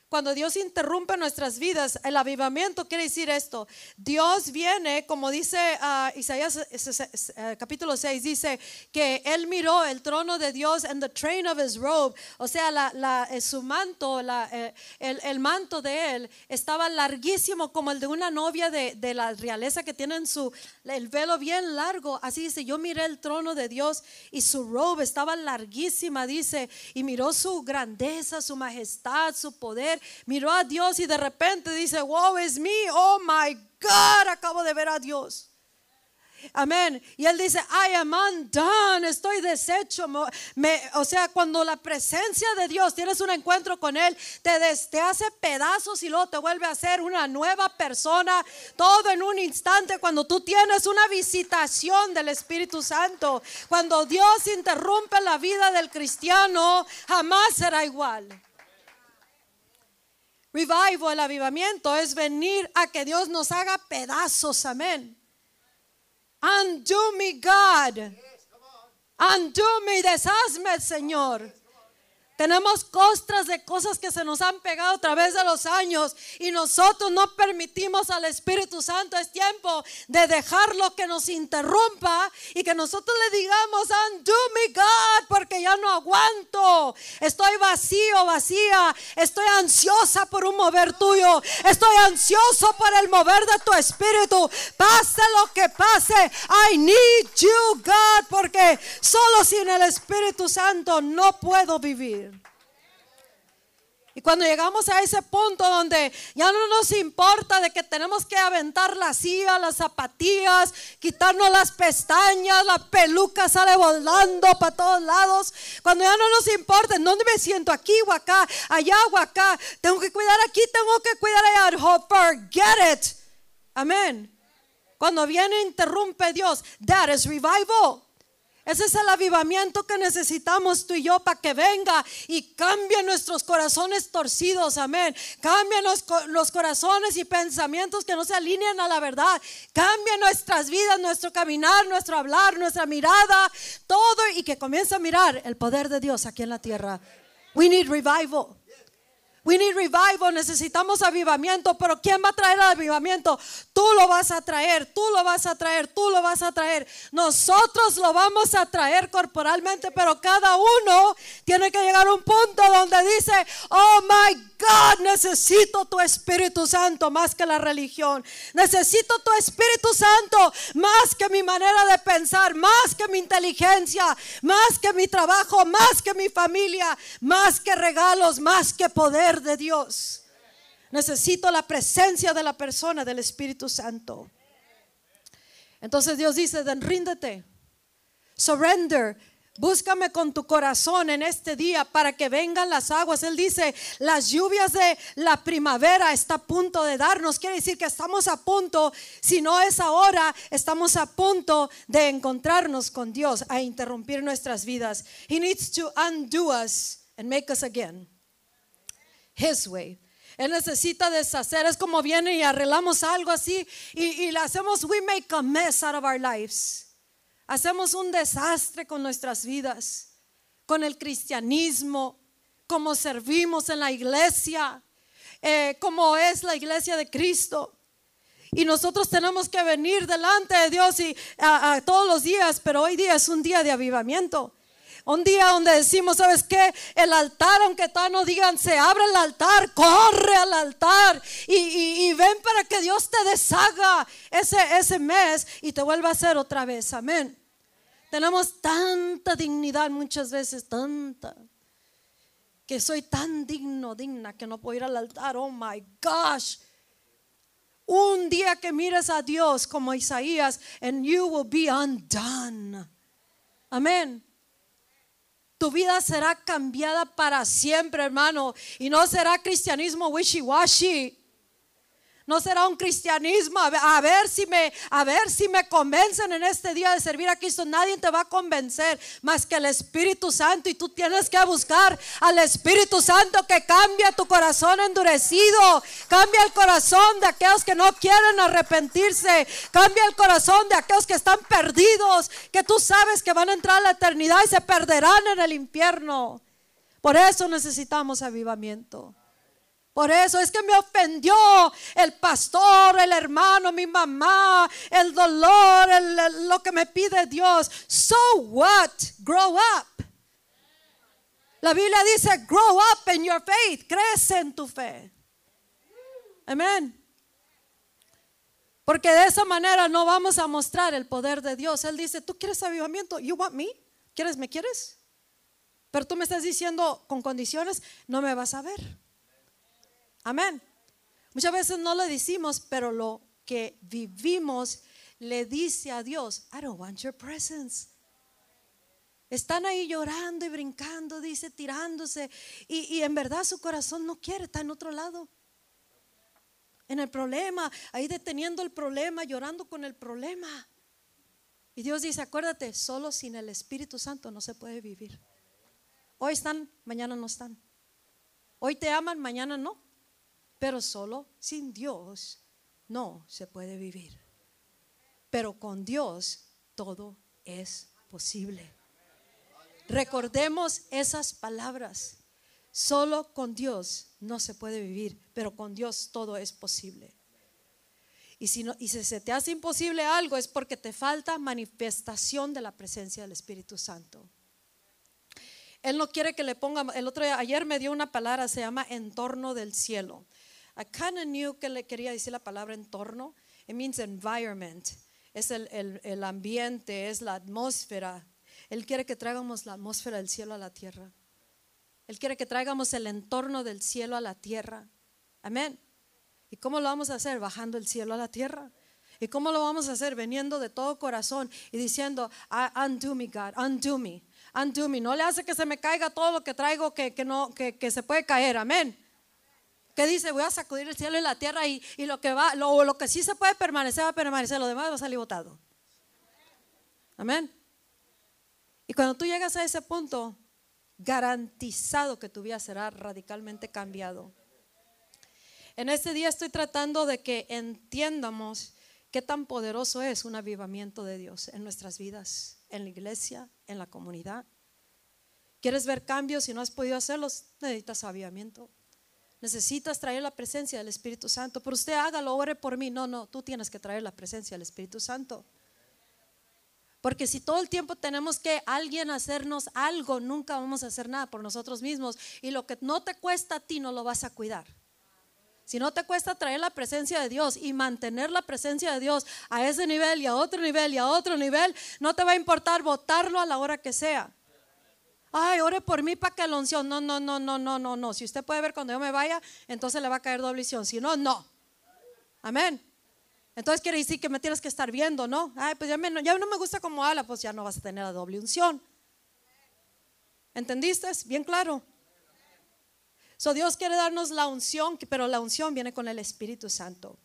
Cuando Dios interrumpe nuestras vidas, el avivamiento quiere decir esto. Dios viene, como dice uh, Isaías uh, capítulo 6, dice que Él miró el trono de Dios en the train of his robe, o sea, la, eh, su manto, eh, el, manto de Él estaba larguísimo como el de una novia de, de la realeza que tienen su, el velo bien largo. Así dice, yo miré el trono de Dios y su robe estaba larguísima, dice, y miró su grandeza, su majestad, su poder miró a Dios y de repente dice, wow, es mí, oh my God, acabo de ver a Dios. Amén. Y él dice, I am undone, estoy deshecho. Me, o sea, cuando la presencia de Dios, tienes un encuentro con Él, te, te hace pedazos y luego te vuelve a ser una nueva persona, todo en un instante. Cuando tú tienes una visitación del Espíritu Santo, cuando Dios interrumpe la vida del cristiano, jamás será igual. Revival, el avivamiento, es venir a que Dios nos haga pedazos. Amén. Undo me, God. Undo me, deshazme, Señor. Tenemos costras de cosas que se nos han pegado a través de los años y nosotros no permitimos al Espíritu Santo. Es tiempo de dejarlo que nos interrumpa y que nosotros le digamos, undo me God, porque ya no aguanto. Estoy vacío, vacía. Estoy ansiosa por un mover tuyo. Estoy ansioso por el mover de tu Espíritu. Pase lo que pase. I need you, God, porque solo sin el Espíritu Santo no puedo vivir. Y cuando llegamos a ese punto donde ya no nos importa de que tenemos que aventar la silla, las zapatillas, quitarnos las pestañas, la peluca sale volando para todos lados. Cuando ya no nos importa en dónde me siento, aquí o acá, allá o acá, tengo que cuidar aquí, tengo que cuidar allá. Forget it. Amén. Cuando viene interrumpe Dios, that is revival. Ese es el avivamiento que necesitamos tú y yo para que venga y cambie nuestros corazones torcidos. Amén. Cambie los, corazones y pensamientos que no se alinean a la verdad. Cambie nuestras vidas, nuestro caminar, nuestro hablar, nuestra mirada, todo y que comience a mirar el poder de Dios aquí en la tierra. We need revival. We need revival, necesitamos avivamiento, pero ¿quién va a traer el avivamiento? Tú lo vas a traer, tú lo vas a traer, tú lo vas a traer. Nosotros lo vamos a traer corporalmente, pero cada uno tiene que llegar a un punto donde dice, oh my God, necesito tu Espíritu Santo más que la religión. Necesito tu Espíritu Santo más que mi manera de pensar, más que mi inteligencia, más que mi trabajo, más que mi familia, más que regalos, más que poder de Dios. Necesito la presencia de la persona del Espíritu Santo. Entonces Dios dice, ríndete, surrender, Búscame con tu corazón en este día para que vengan las aguas. Él dice, las lluvias de la primavera está a punto de darnos. Quiere decir que estamos a punto, si no es ahora, estamos a punto de encontrarnos con Dios, a interrumpir nuestras vidas. He needs to undo us and make us again. His way. Él necesita deshacer. Es como viene y arreglamos algo así y, y hacemos, we make a mess out of our lives. Hacemos un desastre con nuestras vidas, con el cristianismo, como servimos en la iglesia, eh, como es la iglesia de Cristo. Y nosotros tenemos que venir delante de Dios y a, todos los días, pero hoy día es un día de avivamiento. Un día donde decimos, ¿sabes qué? El altar, aunque todos no digan, se abre el altar, corre al altar y, ven para que Dios te deshaga ese, ese mes y te vuelva a hacer otra vez. Amén. Tenemos tanta dignidad muchas veces, tanta, que soy tan digno, digna, que no puedo ir al altar. Oh my gosh. Un día que mires a Dios como Isaías, and you will be undone. Amén. Tu vida será cambiada para siempre, hermano. Y no será cristianismo wishy-washy. No será un cristianismo a ver, si me a ver si me convencen en este día de servir a Cristo. Nadie te va a convencer más que el Espíritu Santo y tú tienes que buscar al Espíritu Santo que cambie tu corazón endurecido, cambia el corazón de aquellos que no quieren arrepentirse, cambia el corazón de aquellos que están perdidos, que tú sabes que van a entrar a la eternidad y se perderán en el infierno. Por eso necesitamos avivamiento. Por eso es que me ofendió el pastor, el hermano, mi mamá, el dolor, lo que me pide Dios. So what? Grow up. La Biblia dice, grow up in your faith. Crece en tu fe. Amén. Porque de esa manera no vamos a mostrar el poder de Dios. Él dice, ¿tú quieres avivamiento? You want me? ¿Quieres? ¿Me quieres? Pero tú me estás diciendo con condiciones, no me vas a ver. Amén. Muchas veces no lo decimos, pero lo que vivimos le dice a Dios, I don't want your presence. Están ahí llorando y brincando, dice, tirándose. Y, en verdad su corazón no quiere, está en otro lado. En el problema, ahí deteniendo el problema, llorando con el problema. Y Dios dice, acuérdate, solo sin el Espíritu Santo no se puede vivir. Hoy están, mañana no están. Hoy te aman, mañana no. Pero solo sin Dios no se puede vivir. Pero con Dios todo es posible. Recordemos esas palabras. Solo con Dios no se puede vivir, pero con Dios todo es posible. Y si, no, y si se te hace imposible algo es porque te falta manifestación de la presencia del Espíritu Santo. Él no quiere que le ponga, el otro ayer me dio una palabra, se llama entorno del cielo. I kind of knew que le quería decir la palabra entorno. It means environment. Es el, el, el ambiente, es la atmósfera. Él quiere que traigamos la atmósfera del cielo a la tierra. Él quiere que traigamos el entorno del cielo a la tierra. Amén. ¿Y cómo lo vamos a hacer? Bajando el cielo a la tierra. ¿Y cómo lo vamos a hacer? Veniendo de todo corazón y diciendo, undo me, God, undo me, undo me. No le hace que se me caiga todo lo que traigo que, que no, que, que se puede caer. Amén que dice, voy a sacudir el cielo y la tierra y, lo que va, lo, lo, que sí se puede permanecer va a permanecer, lo demás va a salir botado. Amén. Y cuando tú llegas a ese punto, garantizado que tu vida será radicalmente cambiado. En este día estoy tratando de que entiendamos qué tan poderoso es un avivamiento de Dios en nuestras vidas, en la iglesia, en la comunidad. ¿Quieres ver cambios y no has podido hacerlos? Necesitas avivamiento. Necesitas traer la presencia del Espíritu Santo. Pero usted hágalo, ore por mí. No, no, tú tienes que traer la presencia del Espíritu Santo. Porque si todo el tiempo tenemos que alguien hacernos algo, nunca vamos a hacer nada por nosotros mismos. Y lo que no te cuesta a ti, no lo vas a cuidar. Si no te cuesta traer la presencia de Dios y mantener la presencia de Dios a ese nivel y a otro nivel y a otro nivel, no te va a importar votarlo a la hora que sea. Ay, ore por mí para que la unción. No, no, no, no, no, no, no. Si usted puede ver cuando yo me vaya, entonces le va a caer doble unción. Si no, no. Amén. Entonces quiere decir que me tienes que estar viendo, ¿no? Ay, pues ya, no me gusta cómo habla, pues ya no vas a tener la doble unción. ¿Entendiste? Bien claro. So Dios quiere darnos la unción, pero la unción viene con el Espíritu Santo.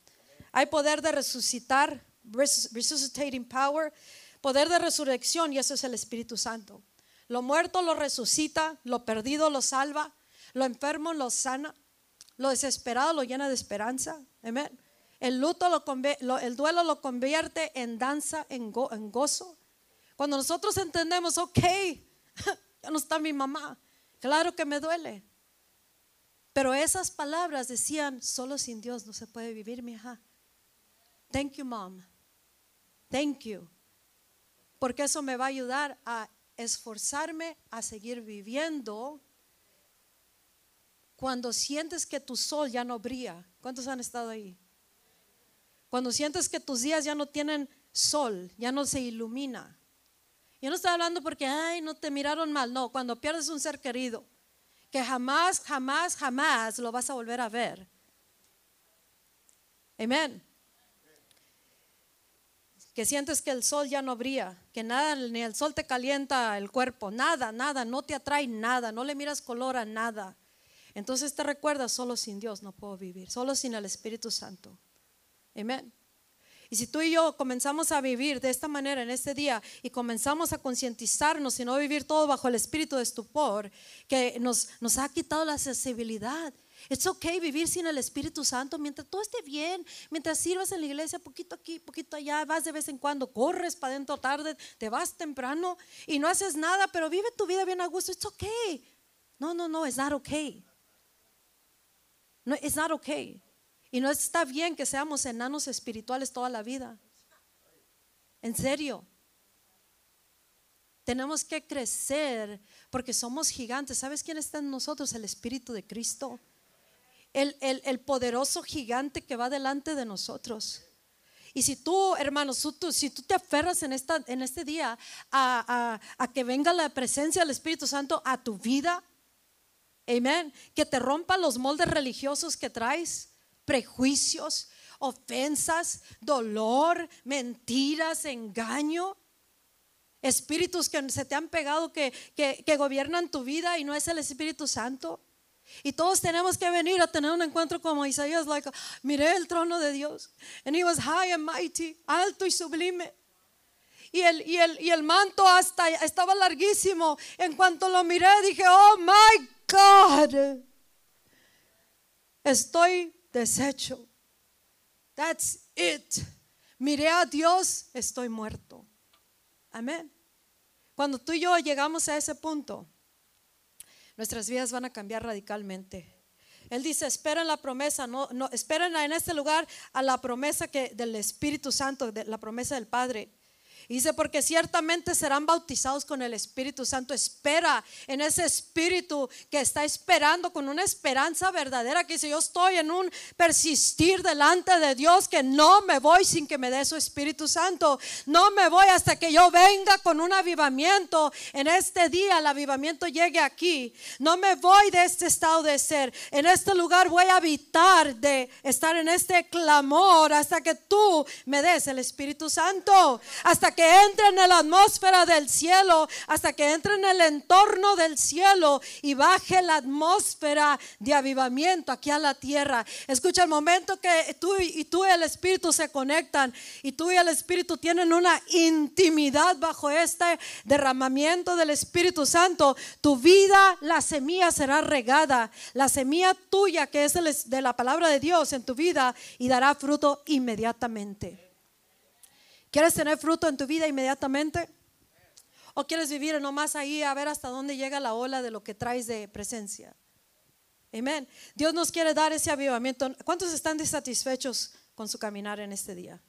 Hay poder de resucitar, resuscitating power, poder de resurrección y eso es el Espíritu Santo. Lo muerto lo resucita, lo perdido lo salva, lo enfermo lo sana, lo desesperado lo llena de esperanza. Amén. El luto, lo, el duelo lo convierte en danza, en, en gozo. Cuando nosotros entendemos, ok, ya no está mi mamá, claro que me duele. Pero esas palabras decían, solo sin Dios no se puede vivir, mi hija. Thank you, mom. Thank you. Porque eso me va a ayudar a esforzarme a seguir viviendo cuando sientes que tu sol ya no brilla. ¿Cuántos han estado ahí? Cuando sientes que tus días ya no tienen sol, ya no se ilumina. Yo no estoy hablando porque, ay, no te miraron mal. No, cuando pierdes un ser querido, que jamás, jamás, jamás lo vas a volver a ver. Amén. Que sientes que el sol ya no brilla, que nada, ni el sol te calienta el cuerpo, nada, nada, no te atrae nada, no le miras color a nada. Entonces te recuerdas, solo sin Dios no puedo vivir, solo sin el Espíritu Santo. Amén. Y si tú y yo comenzamos a vivir de esta manera en este día y comenzamos a concientizarnos y no vivir todo bajo el espíritu de estupor, que nos, nos ha quitado la sensibilidad. Es ok vivir sin el Espíritu Santo mientras todo esté bien, mientras sirvas en la iglesia, poquito aquí, poquito allá, vas de vez en cuando, corres para adentro tarde, te vas temprano y no haces nada, pero vive tu vida bien a gusto. Es ok. No, no, no, es not okay. No, it's not okay. Y no está bien que seamos enanos espirituales toda la vida. En serio. Tenemos que crecer porque somos gigantes. ¿Sabes quién está en nosotros? El Espíritu de Cristo. El, el, poderoso gigante que va delante de nosotros. Y si tú, hermanos, si tú te aferras en, esta, en este día a, a, a que venga la presencia del Espíritu Santo a tu vida, amén, que te rompa los moldes religiosos que traes, prejuicios, ofensas, dolor, mentiras, engaño. Espíritus que se te han pegado que, que, gobiernan tu vida y no es el Espíritu Santo. Y todos tenemos que venir a tener un encuentro como Isaías, like, miré el trono de Dios. And he was high and mighty, alto y sublime. Y el, y el, y el manto hasta estaba larguísimo. En cuanto lo miré, dije, oh my God. Estoy deshecho. That's it. Miré a Dios, estoy muerto. Amén. Cuando tú y yo llegamos a ese punto, nuestras vidas van a cambiar radicalmente. Él dice, esperen la promesa, no, no, esperen en este lugar a la promesa que, del Espíritu Santo, de la promesa del Padre dice, porque ciertamente serán bautizados con el Espíritu Santo. Espera en ese Espíritu que está esperando con una esperanza verdadera. Que dice, yo estoy en un persistir delante de Dios, que no me voy sin que me dé su Espíritu Santo. No me voy hasta que yo venga con un avivamiento. En este día el avivamiento llegue aquí. No me voy de este estado de ser. En este lugar voy a habitar de estar en este clamor hasta que tú me des el Espíritu Santo. Hasta que entre en la atmósfera del cielo, hasta que entre en el entorno del cielo y baje la atmósfera de avivamiento aquí a la tierra. Escucha el momento que tú y tú y el Espíritu se conectan y tú y el Espíritu tienen una intimidad bajo este derramamiento del Espíritu Santo. Tu vida, la semilla será regada, la semilla tuya que es de la palabra de Dios en tu vida y dará fruto inmediatamente. ¿Quieres tener fruto en tu vida inmediatamente? ¿O quieres vivir nomás ahí a ver hasta dónde llega la ola de lo que traes de presencia? Amén. Dios nos quiere dar ese avivamiento. ¿Cuántos están satisfechos con su caminar en este día?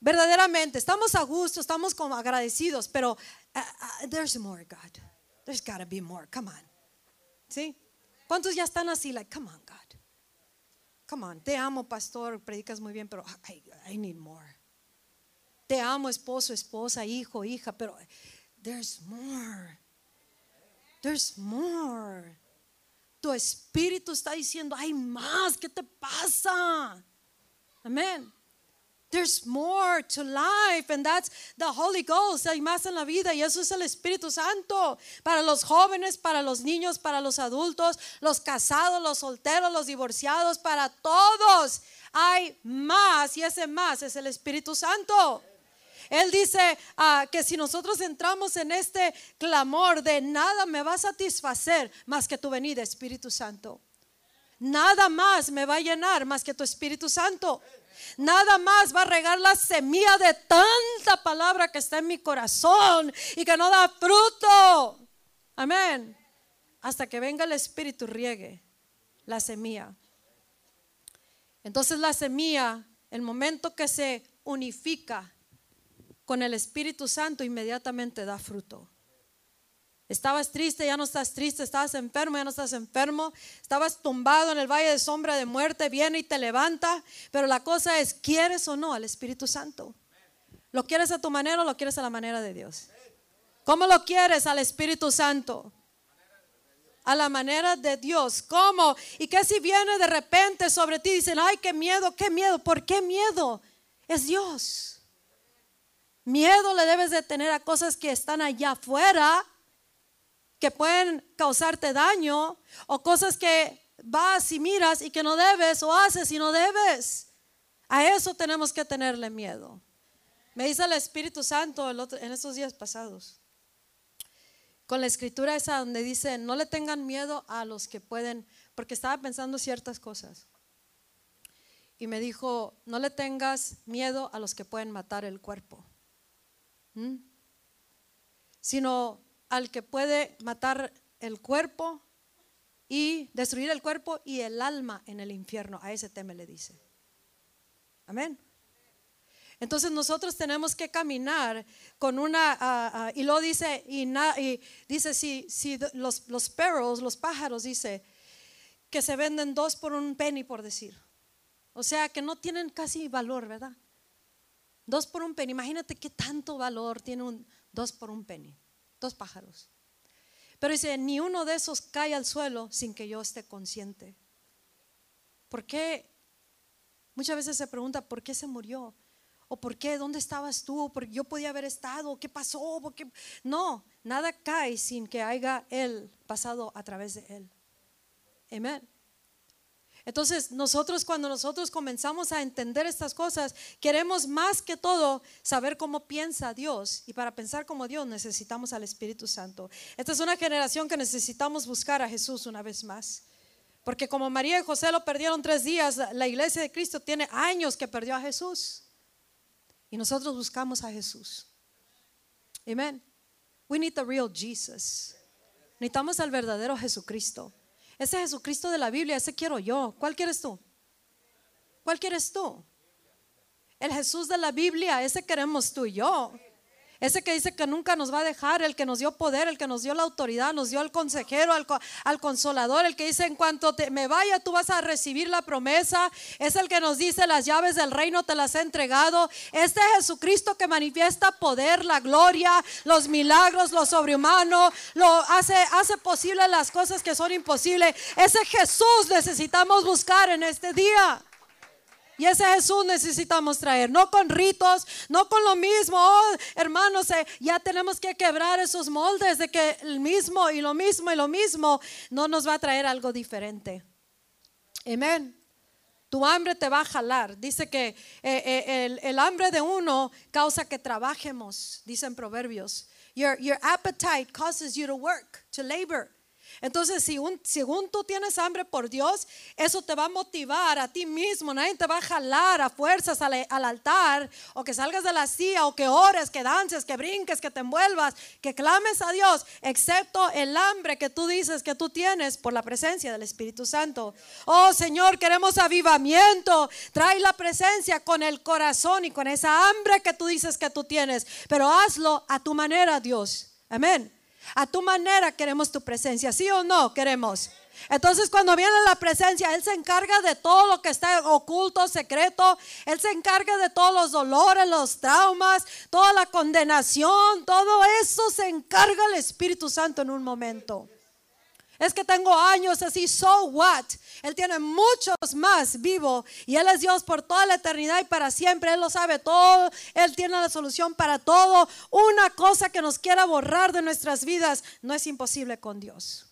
Verdaderamente, estamos a gusto, estamos como agradecidos, pero uh, uh, there's more, God. There's gotta be more. Come on. ¿Sí? ¿Cuántos ya están así? Like, come on, God. Come on. Te amo, pastor. Predicas muy bien, pero I need more. Te amo, esposo, esposa, hijo, hija, pero there's more. There's more. Tu espíritu está diciendo, hay más, ¿qué te pasa? Amén. There's more to life, and that's the Holy Ghost. Hay más en la vida, y eso es el Espíritu Santo. Para los jóvenes, para los niños, para los adultos, los casados, los solteros, los divorciados, para todos. Hay más, y ese más es el Espíritu Santo. Él dice ah, que si nosotros entramos en este clamor de nada me va a satisfacer más que tu venida, Espíritu Santo. Nada más me va a llenar más que tu Espíritu Santo. Nada más va a regar la semilla de tanta palabra que está en mi corazón y que no da fruto. Amén. Hasta que venga el Espíritu riegue la semilla. Entonces la semilla, el momento que se unifica con el Espíritu Santo, inmediatamente da fruto. Estabas triste, ya no estás triste, estabas enfermo, ya no estás enfermo, estabas tumbado en el valle de sombra de muerte, viene y te levanta, pero la cosa es, ¿quieres o no al Espíritu Santo? ¿Lo quieres a tu manera o lo quieres a la manera de Dios? ¿Cómo lo quieres al Espíritu Santo? A la manera de Dios. ¿Cómo? ¿Y qué si viene de repente sobre ti? Dicen, ay, qué miedo, qué miedo. ¿Por qué miedo? Es Dios. Miedo le debes de tener a cosas que están allá afuera que pueden causarte daño o cosas que vas y miras y que no debes o haces y no debes. A eso tenemos que tenerle miedo. Me dice el Espíritu Santo en estos días pasados, con la escritura esa donde dice, no le tengan miedo a los que pueden, porque estaba pensando ciertas cosas. Y me dijo, no le tengas miedo a los que pueden matar el cuerpo, Sino al que puede matar el cuerpo y destruir el cuerpo y el alma en el infierno. A ese tema le dice. Amén. Entonces nosotros tenemos que caminar con una, ah, ah, y lo dice, y, dice, si, si los, los perros, los pájaros, dice, que se venden dos por un penny, por decir. O sea, que no tienen casi valor, ¿verdad? Dos por un penny. Imagínate qué tanto valor tiene un dos por un penny dos pájaros. Pero dice, ni uno de esos cae al suelo sin que yo esté consciente. ¿Por qué? Muchas veces se pregunta, ¿por qué se murió? ¿O por qué? ¿Dónde estabas tú? ¿Por qué yo podía haber estado? ¿Qué pasó? No, nada cae sin que haya Él pasado a través de Él. Amén. Entonces, nosotros cuando nosotros comenzamos a entender estas cosas, queremos más que todo saber cómo piensa Dios. Y para pensar como Dios necesitamos al Espíritu Santo. Esta es una generación que necesitamos buscar a Jesús una vez más. Porque como María y José lo perdieron tres días, la iglesia de Cristo tiene años que perdió a Jesús. Y nosotros buscamos a Jesús. Amén. We need the real Jesus. Necesitamos al verdadero Jesucristo. Ese Jesucristo de la Biblia, ese quiero yo. ¿Cuál quieres tú? ¿Cuál quieres tú? El Jesús de la Biblia, ese queremos tú y yo. Ese que dice que nunca nos va a dejar, el que nos dio poder, el que nos dio la autoridad, nos dio al consejero, al, consolador, el que dice en cuanto me vaya tú vas a recibir la promesa. Es el que nos dice las llaves del reino te las he entregado. Este Jesucristo que manifiesta poder, la gloria, los milagros, lo sobrehumano, lo hace, hace posible las cosas que son imposibles. Ese Jesús necesitamos buscar en este día. Y ese Jesús necesitamos traer, no con ritos, no con lo mismo. Oh, hermanos, eh, ya tenemos que quebrar esos moldes de que el mismo y lo mismo y lo mismo no nos va a traer algo diferente. Amén. Tu hambre te va a jalar. Dice que eh, eh, el, el, hambre de uno causa que trabajemos, dicen proverbios. Your, your appetite causes you to work, to labor. Entonces, si un, según tú tienes hambre por Dios, eso te va a motivar a ti mismo. Nadie te va a jalar a fuerzas al, altar o que salgas de la silla o que ores, que dances, que brinques, que te envuelvas, que clames a Dios, excepto el hambre que tú dices que tú tienes por la presencia del Espíritu Santo. Oh Señor, queremos avivamiento. Trae la presencia con el corazón y con esa hambre que tú dices que tú tienes, pero hazlo a tu manera, Dios. Amén. A tu manera queremos tu presencia, ¿sí o no queremos? Entonces cuando viene la presencia, Él se encarga de todo lo que está oculto, secreto. Él se encarga de todos los dolores, los traumas, toda la condenación. Todo eso se encarga el Espíritu Santo en un momento. Es que tengo años así, so what? Él tiene muchos más vivo y Él es Dios por toda la eternidad y para siempre. Él lo sabe todo. Él tiene la solución para todo. Una cosa que nos quiera borrar de nuestras vidas no es imposible con Dios.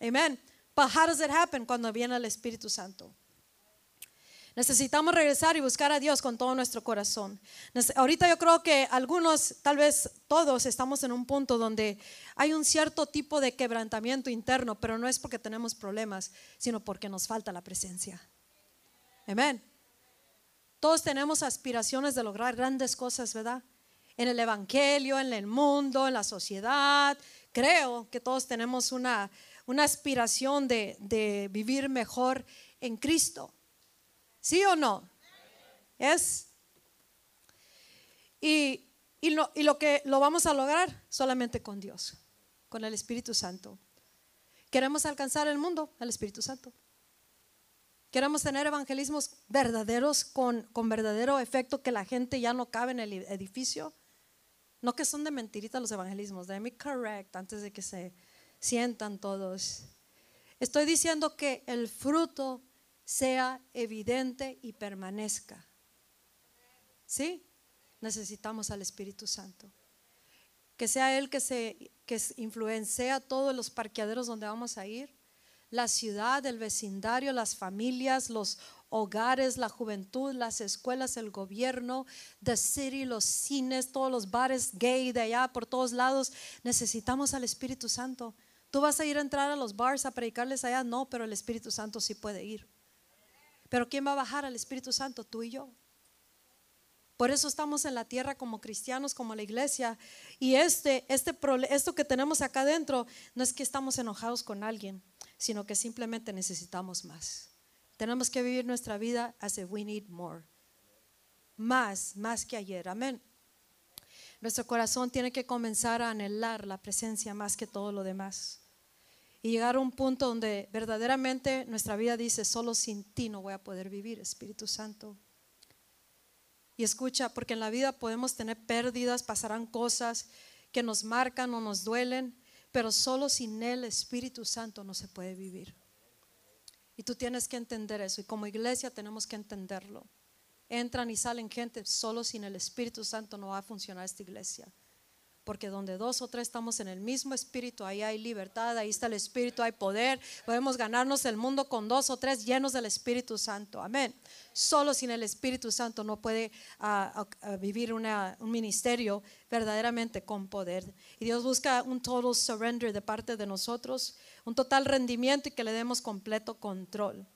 Amén. But how does it happen cuando viene el Espíritu Santo? Necesitamos regresar y buscar a Dios con todo nuestro corazón. Ahorita yo creo que algunos, tal vez todos, estamos en un punto donde hay un cierto tipo de quebrantamiento interno, pero no es porque tenemos problemas, sino porque nos falta la presencia. Amén. Todos tenemos aspiraciones de lograr grandes cosas, ¿verdad? En el Evangelio, en el mundo, en la sociedad. Creo que todos tenemos una, una aspiración de, de vivir mejor en Cristo. ¿Sí o no? Es. Y Y lo, y lo que lo vamos a lograr solamente con Dios, con el Espíritu Santo. Queremos alcanzar el mundo, el Espíritu Santo. Queremos tener evangelismos verdaderos con, con verdadero efecto que la gente ya no cabe en el edificio. No que son de mentirita los evangelismos, let me correct antes de que se sientan todos. Estoy diciendo que el fruto sea evidente y permanezca. ¿Sí? Necesitamos al Espíritu Santo. Que sea Él que se que influencia todos los parqueaderos donde vamos a ir, la ciudad, el vecindario, las familias, los hogares, la juventud, las escuelas, el gobierno, the city, los cines, todos los bares gay de allá, por todos lados. Necesitamos al Espíritu Santo. ¿Tú vas a ir a entrar a los bars a predicarles allá? No, pero el Espíritu Santo sí puede ir. Pero ¿quién va a bajar al Espíritu Santo? Tú y yo. Por eso estamos en la tierra como cristianos, como la iglesia. Y este, este, esto que tenemos acá adentro no es que estamos enojados con alguien, sino que simplemente necesitamos más. Tenemos que vivir nuestra vida as if we need more. Más, más que ayer. Amén. Nuestro corazón tiene que comenzar a anhelar la presencia más que todo lo demás. Y llegar a un punto donde verdaderamente nuestra vida dice, solo sin ti no voy a poder vivir, Espíritu Santo. Y escucha, porque en la vida podemos tener pérdidas, pasarán cosas que nos marcan o nos duelen, pero solo sin el Espíritu Santo no se puede vivir. Y tú tienes que entender eso. Y como iglesia tenemos que entenderlo. Entran y salen gente, solo sin el Espíritu Santo no va a funcionar esta iglesia. Porque donde dos o tres estamos en el mismo espíritu, ahí hay libertad, ahí está el espíritu, hay poder. Podemos ganarnos el mundo con dos o tres llenos del Espíritu Santo. Amén. Solo sin el Espíritu Santo no puede ah, ah, vivir un ministerio verdaderamente con poder. Y Dios busca un total surrender de parte de nosotros, un total rendimiento y que le demos completo control.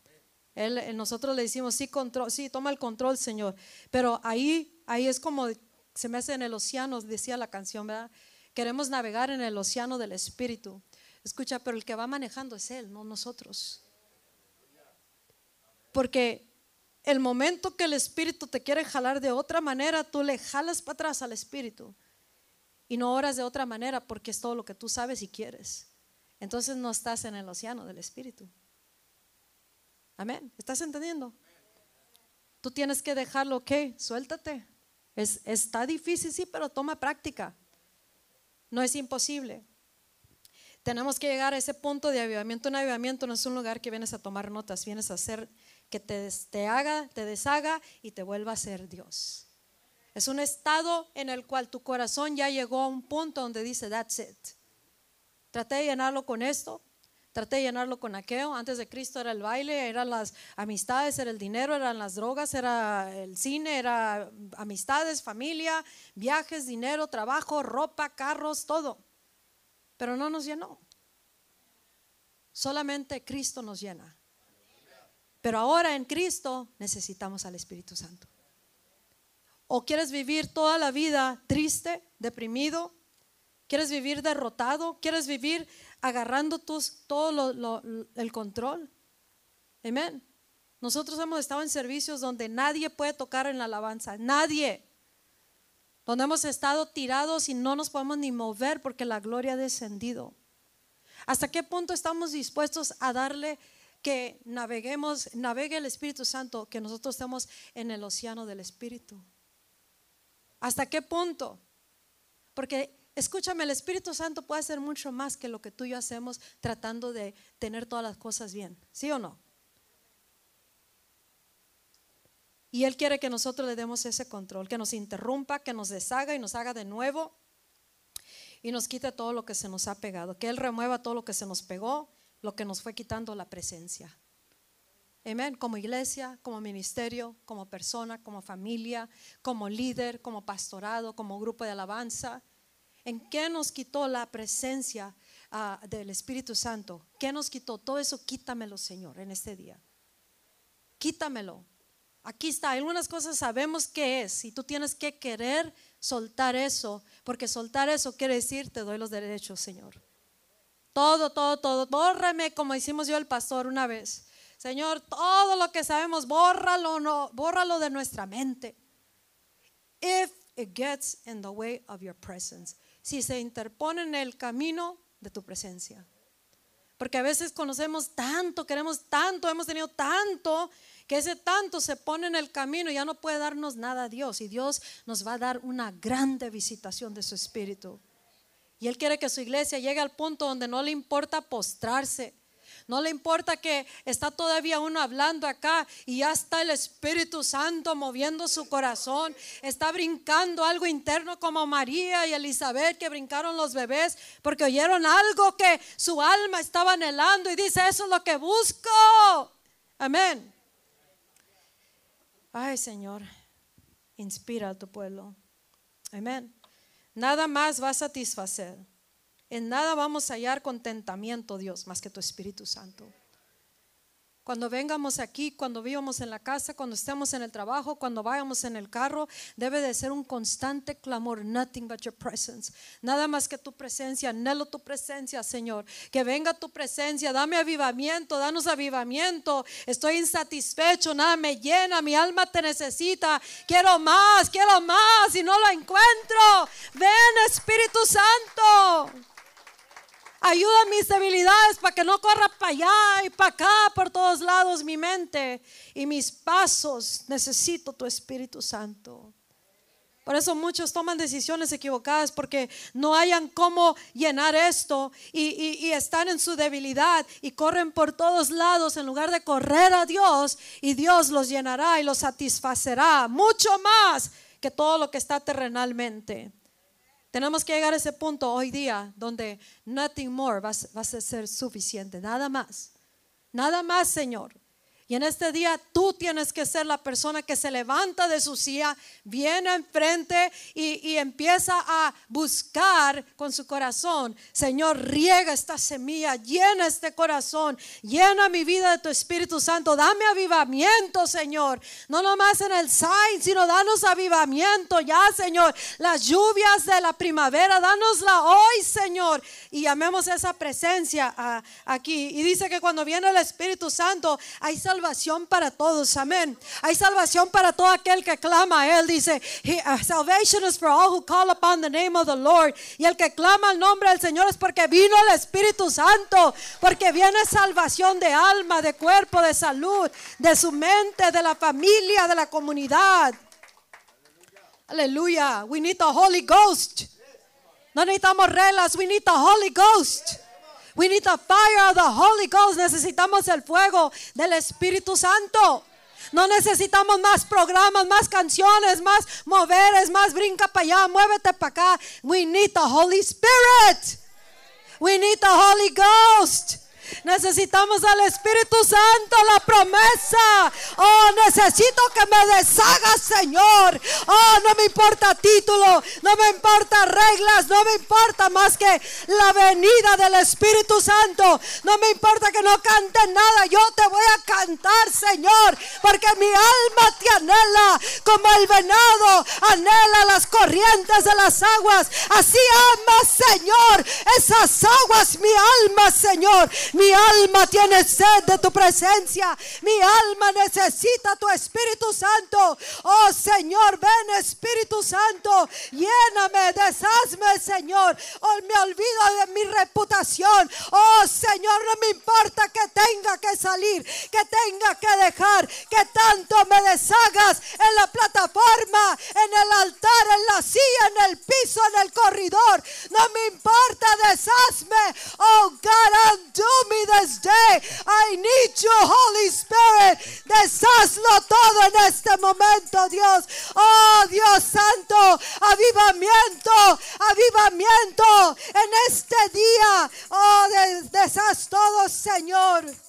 Él, nosotros le decimos, sí, control, sí, toma el control, Señor. Pero ahí, ahí es como se me hace en el océano, decía la canción, ¿verdad? Queremos navegar en el océano del Espíritu. Escucha, pero el que va manejando es Él, no nosotros. Porque el momento que el Espíritu te quiere jalar de otra manera, tú le jalas para atrás al Espíritu. Y no oras de otra manera porque es todo lo que tú sabes y quieres. Entonces no estás en el océano del Espíritu. Amén. ¿Estás entendiendo? Tú tienes que dejarlo, ok, suéltate. Es, está difícil, sí, pero toma práctica. No es imposible. Tenemos que llegar a ese punto de avivamiento. Un avivamiento no es un lugar que vienes a tomar notas, vienes a hacer que te, te haga, te deshaga y te vuelva a ser Dios. Es un estado en el cual tu corazón ya llegó a un punto donde dice, that's it. Traté de llenarlo con esto, Traté de llenarlo con aquello. Antes de Cristo era el baile, eran las amistades, era el dinero, eran las drogas, era el cine, era amistades, familia, viajes, dinero, trabajo, ropa, carros, todo. Pero no nos llenó. Solamente Cristo nos llena. Pero ahora en Cristo necesitamos al Espíritu Santo. ¿O quieres vivir toda la vida triste, deprimido, ¿Quieres vivir derrotado? ¿Quieres vivir agarrando todo el control? Amén. Nosotros hemos estado en servicios donde nadie puede tocar en la alabanza, nadie. Donde hemos estado tirados y no nos podemos ni mover porque la gloria ha descendido. ¿Hasta qué punto estamos dispuestos a darle que naveguemos, navegue el Espíritu Santo, que nosotros estemos en el océano del Espíritu? ¿Hasta qué punto? Porque Escúchame, el Espíritu Santo puede hacer mucho más que lo que tú y yo hacemos tratando de tener todas las cosas bien, ¿sí o no? Y Él quiere que nosotros le demos ese control, que nos interrumpa, que nos deshaga y nos haga de nuevo y nos quite todo lo que se nos ha pegado, que Él remueva todo lo que se nos pegó, lo que nos fue quitando la presencia. Amén, como iglesia, como ministerio, como persona, como familia, como líder, como pastorado, como grupo de alabanza. ¿En qué nos quitó la presencia ah, del Espíritu Santo? ¿Qué nos quitó? Todo eso quítamelo, Señor, en este día. Quítamelo. Aquí está, algunas cosas sabemos qué es y tú tienes que querer soltar eso, porque soltar eso quiere decir te doy los derechos, Señor. Todo, todo, todo, bórrame como hicimos yo el pastor una vez. Señor, todo lo que sabemos, bórralo, no, bórralo de nuestra mente. If it gets in the way of your presence. Si se interpone en el camino de tu presencia. Porque a veces conocemos tanto, queremos tanto, hemos tenido tanto, que ese tanto se pone en el camino y ya no puede darnos nada a Dios. Y Dios nos va a dar una grande visitación de su Espíritu. Y Él quiere que su iglesia llegue al punto donde no le importa postrarse. No le importa que está todavía uno hablando acá y ya está el Espíritu Santo moviendo su corazón. Está brincando algo interno como María y Elizabeth que brincaron los bebés porque oyeron algo que su alma estaba anhelando y dice, eso es lo que busco. Amén. Ay Señor, inspira a tu pueblo. Amén. Nada más va a satisfacer. En nada vamos a hallar contentamiento, Dios, más que tu Espíritu Santo. Cuando vengamos aquí, cuando vivamos en la casa, cuando estemos en el trabajo, cuando vayamos en el carro, debe de ser un constante clamor, nothing but your presence. Nada más que tu presencia, anhelo tu presencia, Señor. Que venga tu presencia, dame avivamiento, danos avivamiento. Estoy insatisfecho, nada me llena, mi alma te necesita. Quiero más, quiero más y no lo encuentro. Ven, Espíritu Santo. Ayuda mis debilidades para que no corra para allá y para acá por todos lados mi mente y mis pasos. Necesito tu Espíritu Santo. Por eso muchos toman decisiones equivocadas porque no hayan cómo llenar esto y, y, están en su debilidad y corren por todos lados en lugar de correr a Dios y Dios los llenará y los satisfacerá mucho más que todo lo que está terrenalmente. Tenemos que llegar a ese punto hoy día donde nothing more va, a ser suficiente, nada más. Nada más, Señor. Y en este día tú tienes que ser la persona que se levanta de su silla, viene enfrente y, y, empieza a buscar con su corazón. Señor, riega esta semilla, llena este corazón, llena mi vida de tu Espíritu Santo. Dame avivamiento, Señor. No nomás en el sign, sino danos avivamiento ya, Señor. Las lluvias de la primavera, danosla hoy, Señor. Y llamemos esa presencia ah, aquí. Y dice que cuando viene el Espíritu Santo, hay salvación para todos. Amén. Hay salvación para todo aquel que clama a Él. Dice, uh, salvation is for all who call upon the name of the Lord. Y el que clama el nombre del Señor es porque vino el Espíritu Santo. Porque viene salvación de alma, de cuerpo, de salud, de su mente, de la familia, de la comunidad. Aleluya. We need the Holy Ghost. No necesitamos reglas. We need the Holy Ghost. We need the fire of the Holy Ghost. Necesitamos el fuego del Espíritu Santo. No necesitamos más programas, más canciones, más moveres, más brinca para allá, muévete para acá. We need the Holy Spirit. We need the Holy Ghost. Necesitamos al Espíritu Santo, la promesa. Oh, necesito que me deshagas, Señor. Oh, no me importa título, no me importa reglas, no me importa más que la venida del Espíritu Santo. No me importa que no cante nada, yo te voy a cantar, Señor, porque mi alma te anhela como el venado anhela las corrientes de las aguas. Así ama, Señor, esas aguas, mi alma, Señor. Mi alma tiene sed de tu presencia. Mi alma necesita tu Espíritu Santo. Oh Señor, ven Espíritu Santo. Lléname, deshazme, Señor. Oh, me olvido de mi reputación. Oh Señor, no me importa que tenga que salir, que tenga que dejar, que tanto me deshagas en la plataforma, en el altar, en la silla, en el piso, en el corredor. No me importa, deshazme. Oh God, undo me this day. I need you, Holy Spirit. Deshazlo todo en este momento, Dios. Oh, Dios Santo, avivamiento, avivamiento en este día. Oh, deshaz todo, Señor.